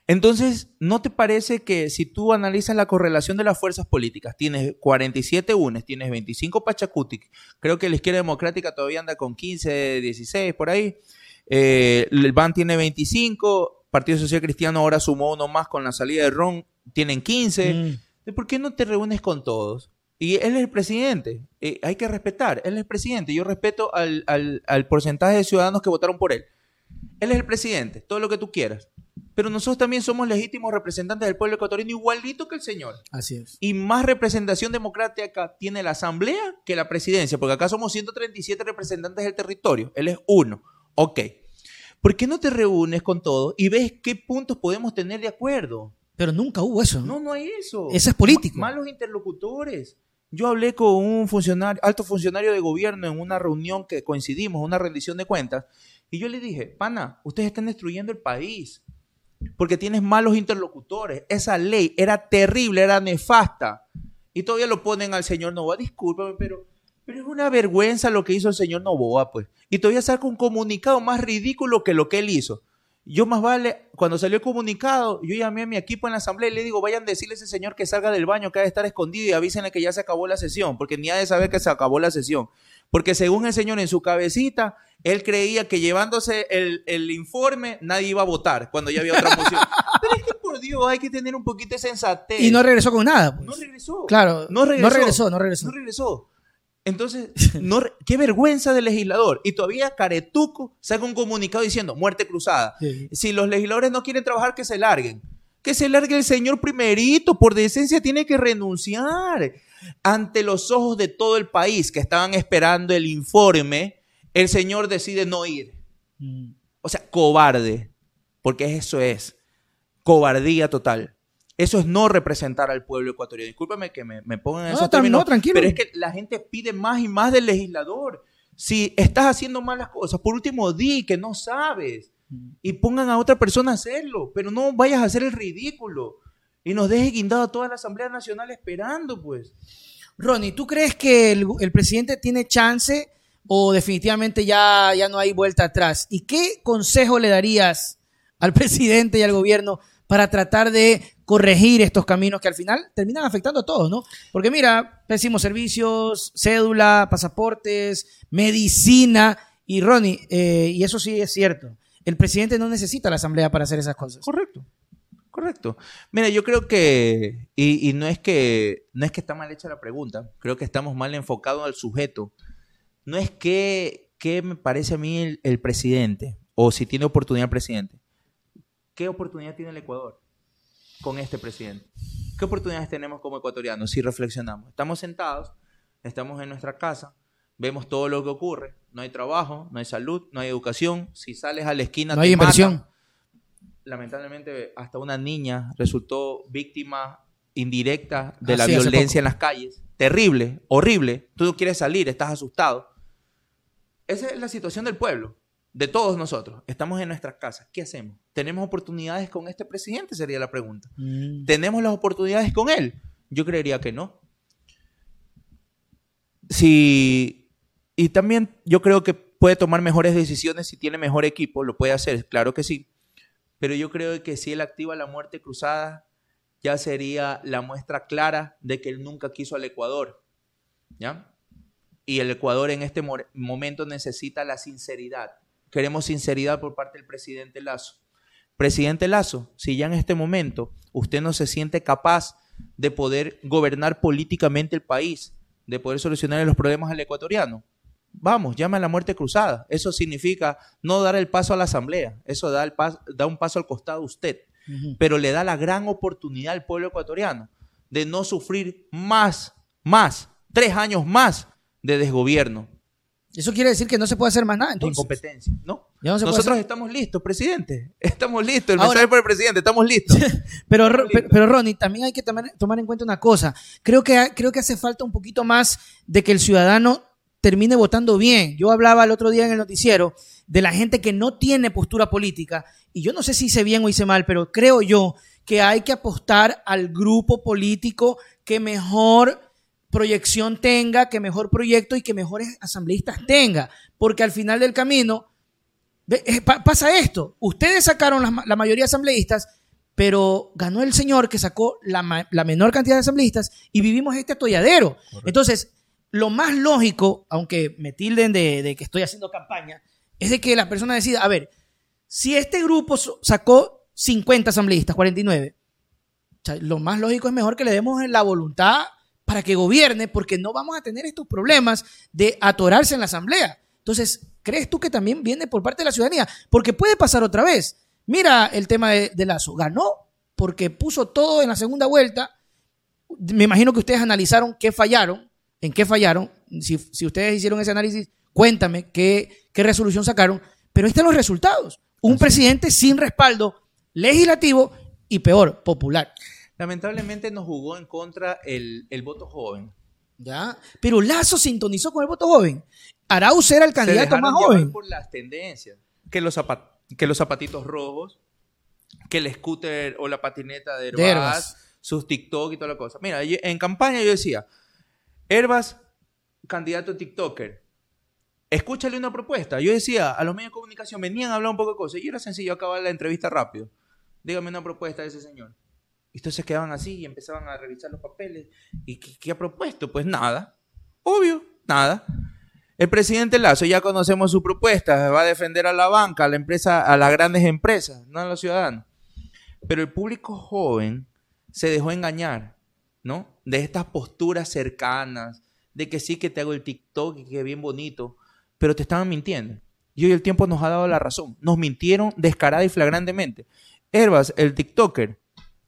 Entonces, ¿no te parece que si tú analizas la correlación de las fuerzas políticas, tienes 47 UNES, tienes 25 Pachacutic, creo que la izquierda democrática todavía anda con 15, 16 por ahí, eh, el BAN tiene 25, Partido Social Cristiano ahora sumó uno más con la salida de Ron, tienen 15. Mm. ¿Por qué no te reúnes con todos? Y él es el presidente, eh, hay que respetar, él es el presidente, yo respeto al, al porcentaje de ciudadanos que votaron por él. Él es el presidente, todo lo que tú quieras pero nosotros también somos legítimos representantes del pueblo ecuatoriano igualito que el señor. Así es. Y más representación democrática tiene la asamblea que la presidencia, porque acá somos 137 representantes del territorio, él es uno. Ok. ¿Por qué no te reúnes con todos y ves qué puntos podemos tener de acuerdo? Pero nunca hubo eso. No, no hay eso. Eso es político. malos interlocutores. Yo hablé con un funcionario, alto funcionario de gobierno en una reunión que coincidimos, una rendición de cuentas, y yo le dije, pana, ustedes están destruyendo el país porque tienes malos interlocutores. Esa ley era terrible, era nefasta. Y todavía lo ponen al señor Novoa. Discúlpame, pero, pero es una vergüenza lo que hizo el señor Novoa, pues. Y todavía saca un comunicado más ridículo que lo que él hizo. Yo más vale, cuando salió el comunicado, yo llamé a mi equipo en la asamblea y le digo, vayan a decirle a ese señor que salga del baño, que ha de estar escondido y avísenle que ya se acabó la sesión, porque ni ha de saber que se acabó la sesión. Porque según el señor en su cabecita, él creía que llevándose el, informe nadie iba a votar cuando ya había otra moción. Pero es que por Dios hay que tener un poquito de sensatez. Y no regresó con nada. Pues. No regresó. Claro. No regresó. No regresó, no regresó. No regresó. Entonces, qué vergüenza del legislador. Y todavía Caretuco saca un comunicado diciendo muerte cruzada. Si los legisladores no quieren trabajar, que se larguen. Que se largue el señor primerito. Por decencia tiene que renunciar. Ante los ojos de todo el país que estaban esperando el informe, el Señor decide no ir. Mm. O sea, cobarde, porque eso es, cobardía total. Eso es no representar al pueblo ecuatoriano. Discúlpame que me, me pongan en esos términos, no, tranquilo. pero es que la gente pide más y más del legislador. Si estás haciendo malas cosas, por último di que no sabes y pongan a otra persona a hacerlo, pero no vayas a hacer el ridículo y nos deje guindado a toda la Asamblea Nacional esperando, pues. Ronnie, ¿tú crees que el, el presidente tiene chance o definitivamente ya, ya no hay vuelta atrás? ¿Y qué consejo le darías al presidente y al gobierno para tratar de corregir estos caminos que al final terminan afectando a todos, ¿no? Porque mira, pésimos servicios, cédula, pasaportes, medicina, y Ronnie, eh, y eso sí es cierto, el presidente no necesita la asamblea para hacer esas cosas. Correcto. Correcto. Mira, yo creo que, y, no es que no es que está mal hecha la pregunta, creo que estamos mal enfocados al sujeto no es que, me parece a mí el, presidente, o si tiene oportunidad el presidente. ¿Qué oportunidad tiene el Ecuador con este presidente? ¿Qué oportunidades tenemos como ecuatorianos si reflexionamos? Estamos sentados, estamos en nuestra casa, vemos todo lo que ocurre, no hay trabajo, no hay salud, no hay educación, si sales a la esquina no hay inversión. Lamentablemente hasta una niña resultó víctima indirecta de la violencia en las calles. Terrible, horrible. Tú no quieres salir, estás asustado. Esa es la situación del pueblo, de todos nosotros. Estamos en nuestras casas. ¿Qué hacemos? ¿Tenemos oportunidades con este presidente? Sería la pregunta. Mm. ¿Tenemos las oportunidades con él? Yo creería que no. Si, y también yo creo que puede tomar mejores decisiones si tiene mejor equipo, lo puede hacer, claro que sí. Pero yo creo que si él activa la muerte cruzada, ya sería la muestra clara de que él nunca quiso al Ecuador. ¿Ya? Y el Ecuador en este momento necesita la sinceridad. Queremos sinceridad por parte del presidente Lazo. Presidente Lazo, si ya en este momento usted no se siente capaz de poder gobernar políticamente el país, de poder solucionar los problemas al ecuatoriano, vamos, llame a la muerte cruzada. Eso significa no dar el paso a la asamblea, eso da, el da un paso al costado a usted, pero le da la gran oportunidad al pueblo ecuatoriano de no sufrir más, más, tres años más de desgobierno. Eso quiere decir que no se puede hacer más nada. Entonces. Incompetencia, ¿no? Nosotros estamos listos, presidente. Estamos listos. El mensaje por el presidente, estamos listos. pero, pero, Ronnie, también hay que tomar, tomar, en cuenta una cosa. Creo que, creo que hace falta un poquito más de que el ciudadano termine votando bien. Yo hablaba el otro día en el noticiero de la gente que no tiene postura política. Y yo no sé si hice bien o hice mal, pero creo yo que hay que apostar al grupo político que mejor proyección tenga, que mejor proyecto y que mejores asambleístas tenga. Porque al final del camino pasa esto. Ustedes sacaron la, mayoría de asambleístas, pero ganó el señor que sacó la, la menor cantidad de asambleístas y vivimos este atolladero. Entonces, lo más lógico, aunque me tilden de, de, que estoy haciendo campaña, es de que la persona decida, a ver, si este grupo sacó 50 asambleístas, 49, lo más lógico es mejor que le demos la voluntad para que gobierne, porque no vamos a tener estos problemas de atorarse en la asamblea. Entonces, ¿crees tú que también viene por parte de la ciudadanía? Porque puede pasar otra vez. Mira el tema de, Lazo. Ganó porque puso todo en la segunda vuelta. Me imagino que ustedes analizaron qué fallaron, en qué fallaron. Si, ustedes hicieron ese análisis, cuéntame qué, qué resolución sacaron. Pero ahí están los resultados. Un presidente sin respaldo legislativo y peor, popular. Lamentablemente nos jugó en contra el, voto joven. Ya, pero Lazo sintonizó con el voto joven. Arauz era el candidato más joven. por las tendencias. Que los, que los zapatitos rojos, que el scooter o la patineta de Herbas, sus TikTok y toda la cosa. Mira, en campaña yo decía, Herbas, candidato TikToker, escúchale una propuesta. Yo decía, a los medios de comunicación venían a hablar un poco de cosas y era sencillo acabar la entrevista rápido. Dígame una propuesta de ese señor. Y entonces quedaban así y empezaban a revisar los papeles. ¿Y qué, ha propuesto? Pues nada. Obvio, nada. El presidente Lazo, ya conocemos su propuesta, va a defender a la banca, a la empresa, a las grandes empresas, no a los ciudadanos. Pero el público joven se dejó engañar, ¿no? De estas posturas cercanas, de que sí que te hago el TikTok y que es bien bonito, pero te estaban mintiendo. Y hoy el tiempo nos ha dado la razón. Nos mintieron descarada y flagrantemente. Herbas, el TikToker,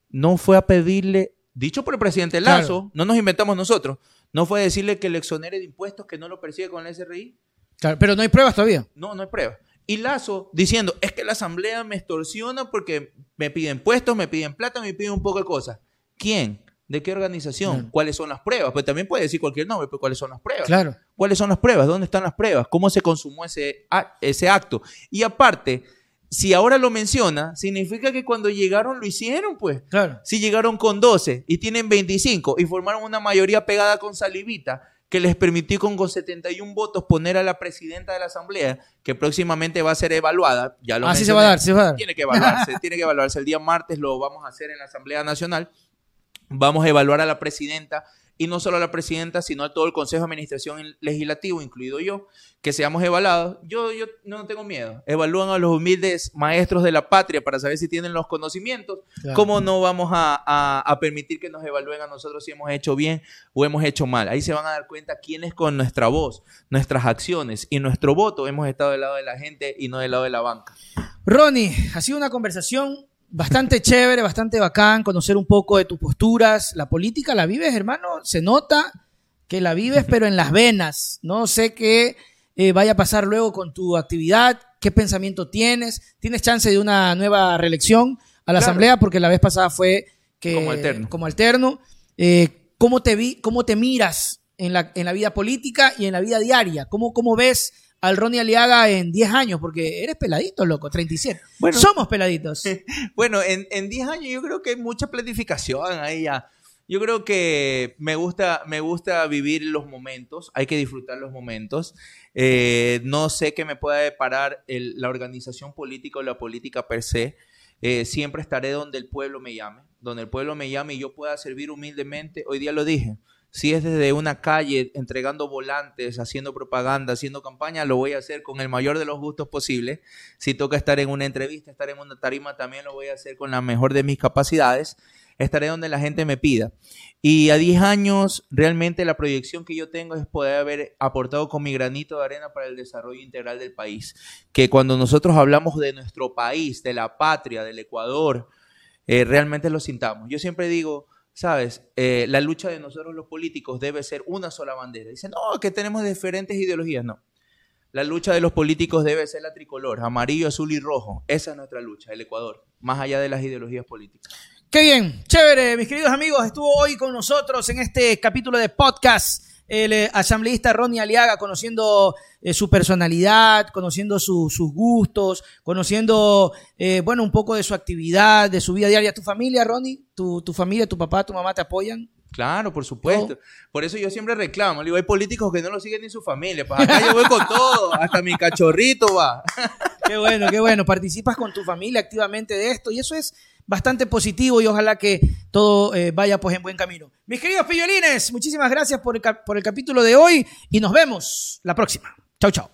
no fue a pedirle, dicho por el presidente Lazo, no nos inventamos nosotros, no fue a decirle que le exonere de impuestos, que no lo persigue con el SRI. Claro, pero no hay pruebas todavía. No, no hay pruebas. Y Lazo diciendo, es que la asamblea me extorsiona porque me piden impuestos, me piden plata, me piden un poco de cosas. ¿Quién? ¿De qué organización? ¿Cuáles son las pruebas? Pues también puede decir cualquier nombre, pero ¿cuáles son las pruebas? Claro. ¿Cuáles son las pruebas? ¿Dónde están las pruebas? ¿Cómo se consumó ese, ese acto? Y aparte, si ahora lo menciona, significa que cuando llegaron lo hicieron, pues. Claro. Si llegaron con 12 y tienen 25 y formaron una mayoría pegada con salivita que les permitió con 71 votos poner a la presidenta de la asamblea, que próximamente va a ser evaluada, ya lo ah, sí se va a dar, se va a dar. Tiene que evaluarse, tiene que evaluarse. El día martes lo vamos a hacer en la Asamblea Nacional. Vamos a evaluar a la presidenta y no solo a la presidenta, sino a todo el Consejo de Administración Legislativo, incluido yo, que seamos evaluados. Yo, yo no tengo miedo. Evalúan a los humildes maestros de la patria para saber si tienen los conocimientos. ¿Cómo no vamos a, a, permitir que nos evalúen a nosotros si hemos hecho bien o hemos hecho mal? Ahí se van a dar cuenta quiénes con nuestra voz, nuestras acciones y nuestro voto hemos estado del lado de la gente y no del lado de la banca. Ronnie, ha sido una conversación bastante chévere, bastante bacán, conocer un poco de tus posturas. La política la vives, hermano, se nota que la vives, pero en las venas. No sé qué eh, vaya a pasar luego con tu actividad, qué pensamiento tienes. ¿Tienes chance de una nueva reelección a la Asamblea? Porque la vez pasada fue que, como alterno. Como alterno. Eh, ¿cómo, te vi, ¿Cómo te miras en la, en la vida política y en la vida diaria? ¿Cómo, cómo ves al Ronnie Aliaga en 10 años? Porque eres peladito, loco, 37. Bueno, Somos peladitos. Bueno, en, en 10 años yo creo que hay mucha planificación ahí ya. Yo creo que me gusta, me gusta vivir los momentos, hay que disfrutar los momentos. Eh, no sé qué me pueda deparar la organización política o la política per se. Eh, siempre estaré donde el pueblo me llame, donde el pueblo me llame y yo pueda servir humildemente. Hoy día lo dije, si es desde una calle entregando volantes, haciendo propaganda, haciendo campaña, lo voy a hacer con el mayor de los gustos posibles. Si toca estar en una entrevista, estar en una tarima, también lo voy a hacer con la mejor de mis capacidades. Estaré donde la gente me pida. Y a 10 años, realmente la proyección que yo tengo es poder haber aportado con mi granito de arena para el desarrollo integral del país. Que cuando nosotros hablamos de nuestro país, de la patria, del Ecuador, eh, realmente lo sintamos. Yo siempre digo, ¿sabes? Eh, la lucha de nosotros los políticos debe ser una sola bandera. Dicen, no, que tenemos diferentes ideologías. No. La lucha de los políticos debe ser la tricolor, amarillo, azul y rojo. Esa es nuestra lucha, el Ecuador, más allá de las ideologías políticas. Qué bien, chévere, mis queridos amigos. Estuvo hoy con nosotros en este capítulo de podcast el eh, asambleísta Ronnie Aliaga, conociendo eh, su personalidad, conociendo sus gustos, conociendo, eh, bueno, un poco de su actividad, de su vida diaria. ¿Tu familia, Ronnie? ¿Tu, tu familia, tu papá, tu mamá te apoyan? Claro, por supuesto. Por eso yo siempre reclamo. digo, hay políticos que no lo siguen ni su familia. Pues acá yo voy con todo. Hasta mi cachorrito va. Qué bueno, qué bueno. Participas con tu familia activamente de esto. Y eso es bastante positivo y ojalá que todo eh, vaya pues en buen camino. Mis queridos pillolines, muchísimas gracias por el, por el capítulo de hoy y nos vemos la próxima. Chau, chau.